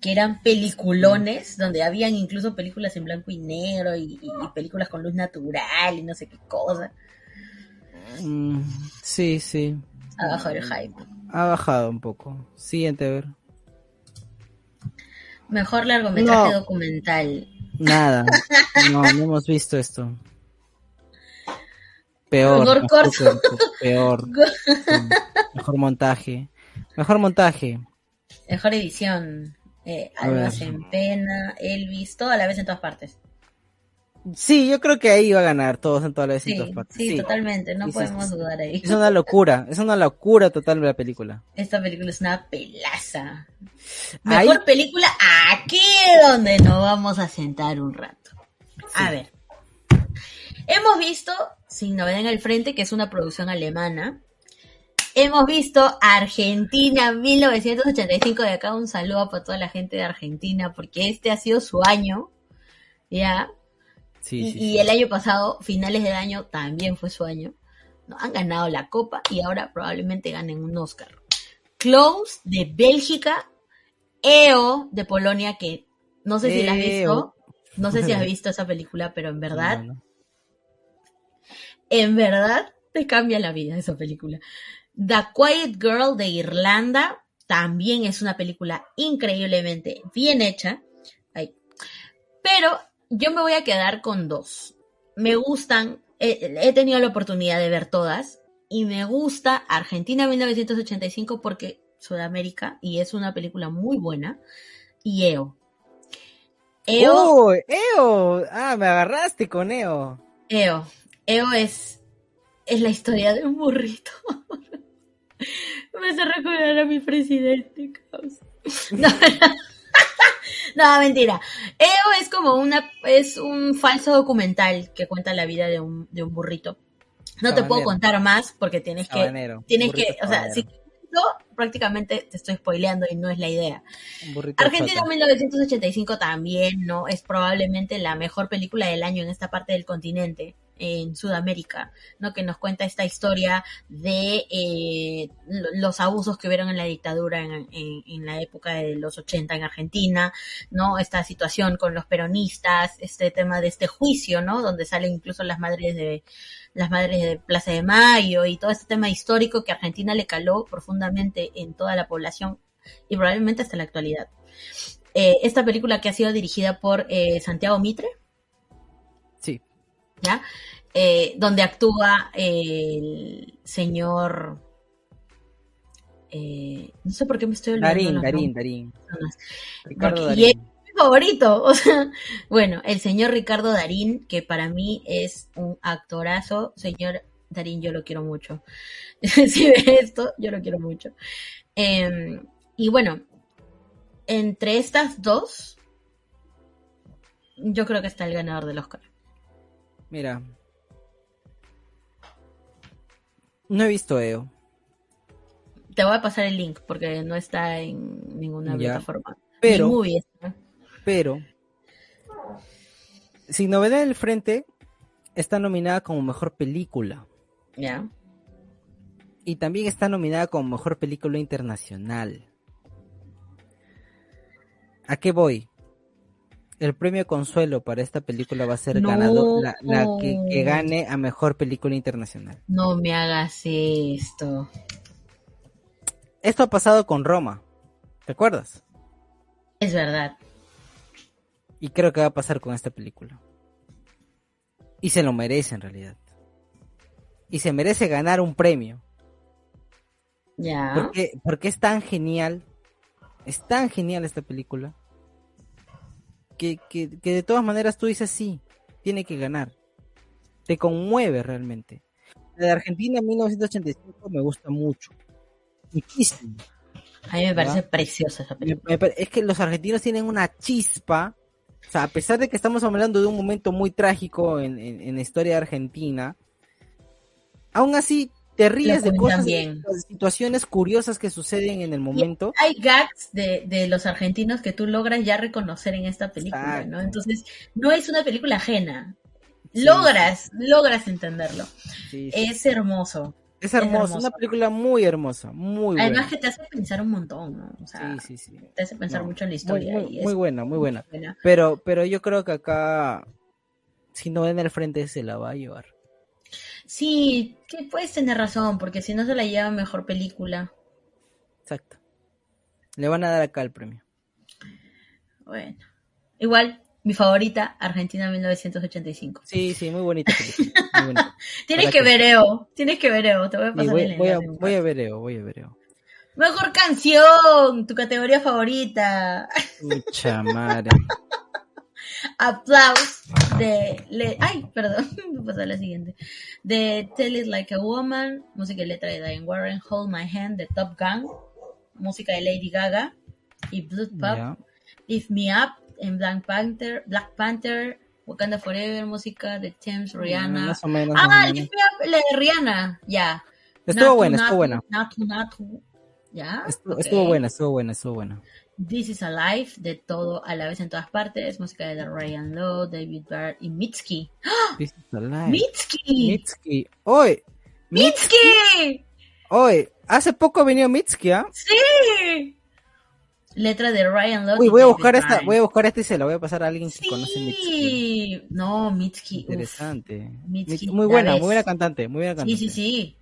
Que eran peliculones, donde habían incluso películas en blanco y negro y, películas con luz natural y no sé qué cosa. Mm, sí, sí. Ha bajado el hype. Ha bajado un poco. Siguiente, a ver. Mejor largometraje documental. Nada, no, no hemos visto esto. Peor. Mejor corto. Peor. Mejor montaje. Mejor montaje. Mejor edición. Eh, Almas en pena, Elvis, todo a la vez en todas partes. Sí, yo creo que ahí va a ganar todos en todas las sí, partes. Sí, totalmente, no podemos dudar ahí. Es una locura, es una locura total de la película. Esta película es una pelaza. Mejor película aquí donde nos vamos a sentar un rato. A ver. Hemos visto Sin novedad en el frente, que es una producción alemana. Hemos visto Argentina 1985, de acá un saludo para toda la gente de Argentina, porque este ha sido su año, ¿ya? Y, el año pasado, finales del año, también fue su año. ¿no? Han ganado la copa y ahora probablemente ganen un Oscar. Close de Bélgica, EO de Polonia, que no sé si la has visto. No sé si has visto esa película, pero en verdad, en verdad te cambia la vida esa película. The Quiet Girl de Irlanda, también es una película increíblemente bien hecha. Pero yo me voy a quedar con dos. Me gustan, he tenido la oportunidad de ver todas y me gusta Argentina 1985 porque Sudamérica y es una película muy buena y EO. EO. EO. Ah, me agarraste con EO. EO. EO es, es la historia de un burrito. me hace recordar a mi presidente, No, no, mentira. EO es como una, es un falso documental que cuenta la vida de un, de un burrito. No te puedo contar más porque tienes que, tienes que, o sea, si prácticamente te estoy spoileando y no es la idea. Argentina 1985 también, ¿no? Es probablemente la mejor película del año en esta parte del continente en Sudamérica, ¿no? Que nos cuenta esta historia de eh, los abusos que hubieron en la dictadura en, en, la época de los 80 en Argentina, ¿no? Esta situación con los peronistas, este tema de este juicio, ¿no? Donde salen incluso las madres de las madres de Plaza de Mayo y todo este tema histórico que Argentina le caló profundamente en toda la población y probablemente hasta la actualidad. Eh, esta película que ha sido dirigida por eh, Santiago Mitre, ¿ya? Eh, donde actúa el señor... Eh, no sé por qué me estoy olvidando. Darín, Darín, Darín. Y es mi favorito. O sea, bueno, el señor Ricardo Darín, que para mí es un actorazo. Señor Darín, yo lo quiero mucho. si ve esto, yo lo quiero mucho. Em, y bueno, entre estas dos, yo creo que está el ganador del Oscar. Mira. No he visto EO. Te voy a pasar el link porque no está en ninguna plataforma. Pero, pero, Sin novedad en el frente, está nominada como mejor película. Ya. Y también está nominada como mejor película internacional. ¿A qué voy? El premio consuelo para esta película va a ser ganado la, que, gane a mejor película internacional. No me hagas esto. Esto ha pasado con Roma. ¿Recuerdas? Es verdad. Y creo que va a pasar con esta película. Y se lo merece en realidad. Y se merece ganar un premio. Ya. Porque, porque es tan genial. Es tan genial esta película que, que, de todas maneras tú dices sí, tiene que ganar. Te conmueve realmente. La de Argentina 1985 me gusta mucho. Muchísimo. A mí me parece preciosa esa película. es que los argentinos tienen una chispa. O sea, a pesar de que estamos hablando de un momento muy trágico en, en la historia de Argentina, aún así te ríes de cosas, de situaciones curiosas que suceden en el momento. hay gags de, de, los argentinos que tú logras ya reconocer en esta película, ¿no? Entonces, no es una película ajena. logras, logras entenderlo. es hermoso. Es hermoso, una película muy hermosa, muy buena. Además que te hace pensar un montón, ¿no? O sea, sí, sí, te hace pensar mucho en la historia. Muy, buena, muy buena. Pero, pero yo creo que acá, si no ven el frente, se la va a llevar. Sí, que puedes tener razón, porque si no se la lleva mejor película. Exacto. Le van a dar acá el premio. Bueno. Igual, mi favorita, Argentina 1985. Sí, sí, muy bonita película. Tienes que ver EO, tienes que ver EO, te voy a pasar voy, el voy, a, voy a ver EO, voy a ver EO. Mejor canción, tu categoría favorita. Mucha madre. Aplausos de... Ay, perdón, a la siguiente. De Tell It Like a Woman, música y letra de Diane Warren, Hold My Hand de Top Gun, música de Lady Gaga y Blood Pop, Lift Me Up en Black Panther, Black Panther, Wakanda Forever, música de Thames, Rihanna. Más o menos. Ah, Lift Me Up, la de Rihanna, ya. Estuvo buena, estuvo buena. ¿Ya? Estuvo, buena, estuvo buena, estuvo buena. This is Alive, de todo a la vez en todas partes, música de Ryan Lowe, David Barr y Mitski. ¡Ah! This is Alive. Mitski. Mitski. Hoy. Mitski. Hoy. Hace poco venido Mitski, ¿ah? Sí. Letra de Ryan Lowe. Uy, voy a buscar esta, voy a buscar esta y se la voy a pasar a alguien que conoce Mitski. No, Mitski. Interesante. Mitski, muy buena, muy buena cantante, muy buena cantante. Sí, sí, sí.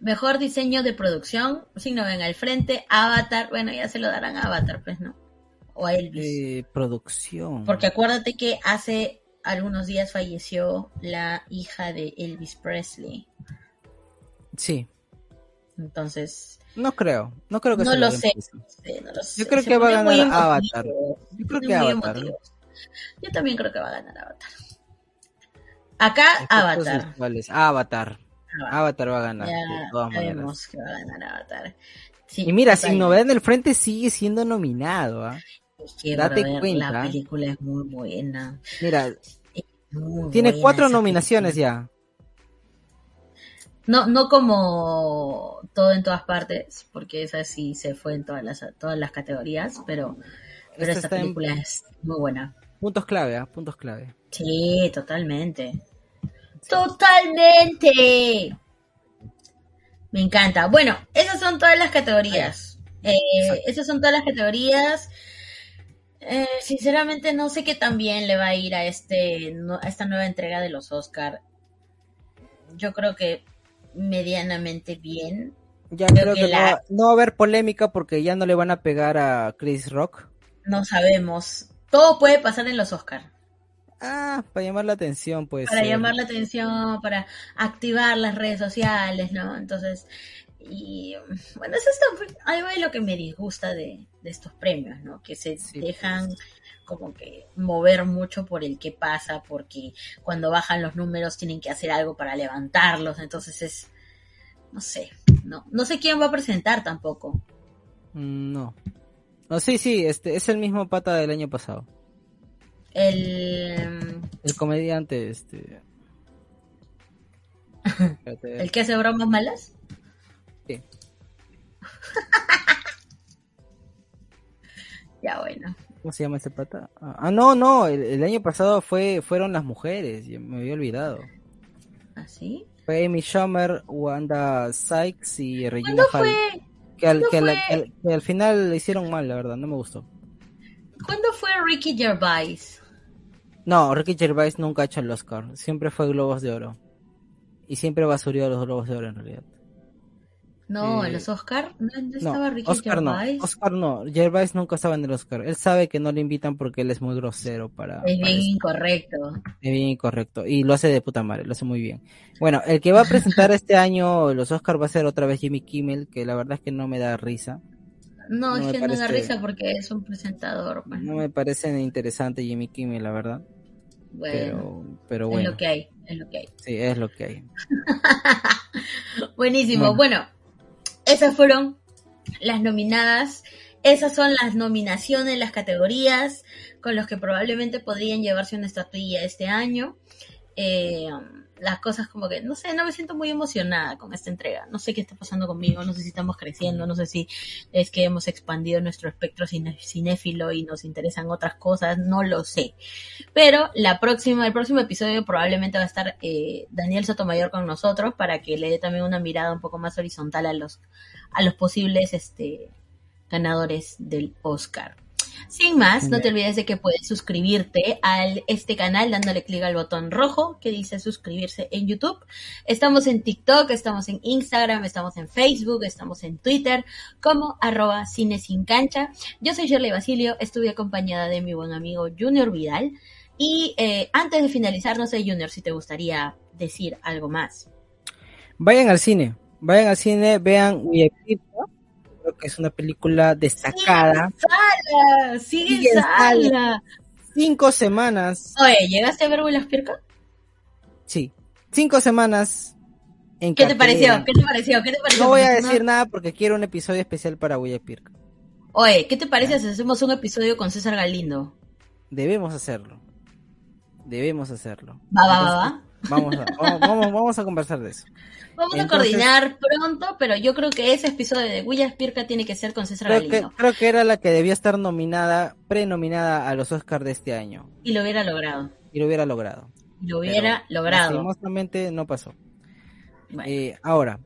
Mejor diseño de producción, signo ven al frente, Avatar, bueno, ya se lo darán a Avatar, pues, ¿no? O a Elvis. Eh, producción. Porque acuérdate que hace algunos días falleció la hija de Elvis Presley. Sí. Entonces. No creo, no creo que no, lo sé, Yo creo que va a ganar Avatar. Yo creo que Avatar. Yo también creo que va a ganar Avatar. Acá, Avatar. Avatar. Avatar va a ganar. Ya sabemos que va a ganar Avatar. y mira, sin novedad en el frente sigue siendo nominado. ¿ah? Date cuenta. La película es muy buena. Mira, tiene cuatro nominaciones ya. No, no como todo en todas partes, porque esa sí se fue en todas las, todas las categorías, pero, pero esta, película es muy buena. Puntos clave, ¿ah? Puntos clave. Sí, totalmente. Totalmente. Me encanta. Bueno, esas son todas las categorías. Eh, esas son todas las categorías. Eh, sinceramente no sé qué tan bien le va a ir a este a esta nueva entrega de los Oscar. Yo creo que medianamente bien. Ya creo, que, no, va a haber polémica porque ya no le van a pegar a Chris Rock. No sabemos. Todo puede pasar en los Oscar. Ah, para llamar la atención, pues. Para llamar la atención, para activar las redes sociales, ¿no? Entonces, y bueno, eso es algo de lo que me disgusta de, estos premios, ¿no? Que se dejan como que mover mucho por el que pasa, porque cuando bajan los números tienen que hacer algo para levantarlos, entonces es, no sé, no, no sé quién va a presentar tampoco. Mm, no. No, sí, sí, este es el mismo pata del año pasado. El el comediante este ¿El que hace bromas malas? Sí. ya bueno. ¿Cómo se llama ese pata? Ah, no, no, el, año pasado fue fueron las mujeres, me había olvidado. ¿Ah, sí? Fue Amy Schumer, Wanda Sykes y Regina Hall. Fue? Que al, que, al, final le hicieron mal, la verdad, no me gustó. ¿Cuándo fue Ricky Gervais? No, Ricky Gervais nunca ha hecho el Oscar, siempre fue Globos de Oro. Y siempre basurió los Globos de Oro en realidad. No, en los Oscar no, estaba Ricky Oscar Gervais. No, Oscar no, Gervais nunca estaba en el Oscar. Él sabe que no le invitan porque él es muy grosero para. Es bien incorrecto. Es bien incorrecto y lo hace de puta madre, lo hace muy bien. Bueno, el que va a presentar este año los Oscar va a ser otra vez Jimmy Kimmel, que la verdad es que no me da risa. No, es que no da risa porque es un presentador. Pues. No me parece interesante Jimmy Kimmel, la verdad. Bueno, pero, bueno. Es lo que hay, es lo que hay. Sí, es lo que hay. Buenísimo. bueno esas fueron las nominadas. Esas son las nominaciones, las categorías con los que probablemente podrían llevarse una estatuilla este año. Eh, las cosas como que, no sé, no me siento muy emocionada con esta entrega. No sé qué está pasando conmigo, no sé si estamos creciendo, no sé si es que hemos expandido nuestro espectro cinéfilo y nos interesan otras cosas, no lo sé. Pero la próxima, el próximo episodio probablemente va a estar eh, Daniel Sotomayor con nosotros para que le dé también una mirada un poco más horizontal a los, a los posibles este, ganadores del Oscar. Sin más, no te olvides de que puedes suscribirte a este canal dándole clic al botón rojo que dice suscribirse en YouTube. Estamos en TikTok, estamos en Instagram, estamos en Facebook, estamos en Twitter como arroba cine sin cancha. Yo soy Shirley Basilio, estuve acompañada de mi buen amigo Junior Vidal. Y eh, antes de finalizar, no sé, Junior, si te gustaría decir algo más. Vayan al cine, vayan al cine, vean que es una película destacada. Sigue en sala, Cinco semanas. Oye, ¿llegaste a ver Will Pirca? Sí, cinco semanas. En ¿Qué te pareció? ¿Qué te pareció? ¿Qué te pareció? No voy a decir nada porque quiero un episodio especial para Will Pirca. Oye, ¿qué te parece si hacemos un episodio con César Galindo? Debemos hacerlo. Debemos hacerlo. Va, va, va, va. Vamos a, vamos, vamos, a conversar de eso. Vamos a coordinar pronto, pero yo creo que ese episodio de William Pirca tiene que ser con César creo Galindo. Que, creo que era la que debía estar nominada, prenominada a los Oscars de este año. Y lo hubiera logrado. Y lo hubiera logrado. Y lo hubiera logrado. Lastimosamente no pasó. Eh, ahora,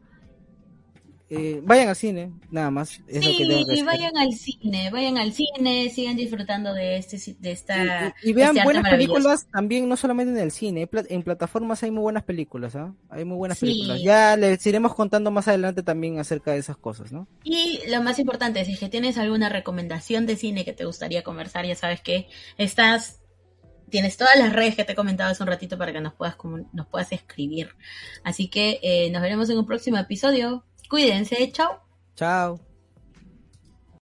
eh, vayan al cine, nada más. sí, y vayan al cine, vayan al cine, sigan disfrutando de este de esta y, vean este buenas películas también, no solamente en el cine, en plataformas hay muy buenas películas, ¿ah? Hay muy buenas películas. Ya les iremos contando más adelante también acerca de esas cosas, ¿no? Y lo más importante, si es que tienes alguna recomendación de cine que te gustaría conversar, ya sabes que estás tienes todas las redes que te he comentado hace un ratito para que nos puedas, nos puedas escribir. Así que eh, nos veremos en un próximo episodio. Cuídense, chao. Chao.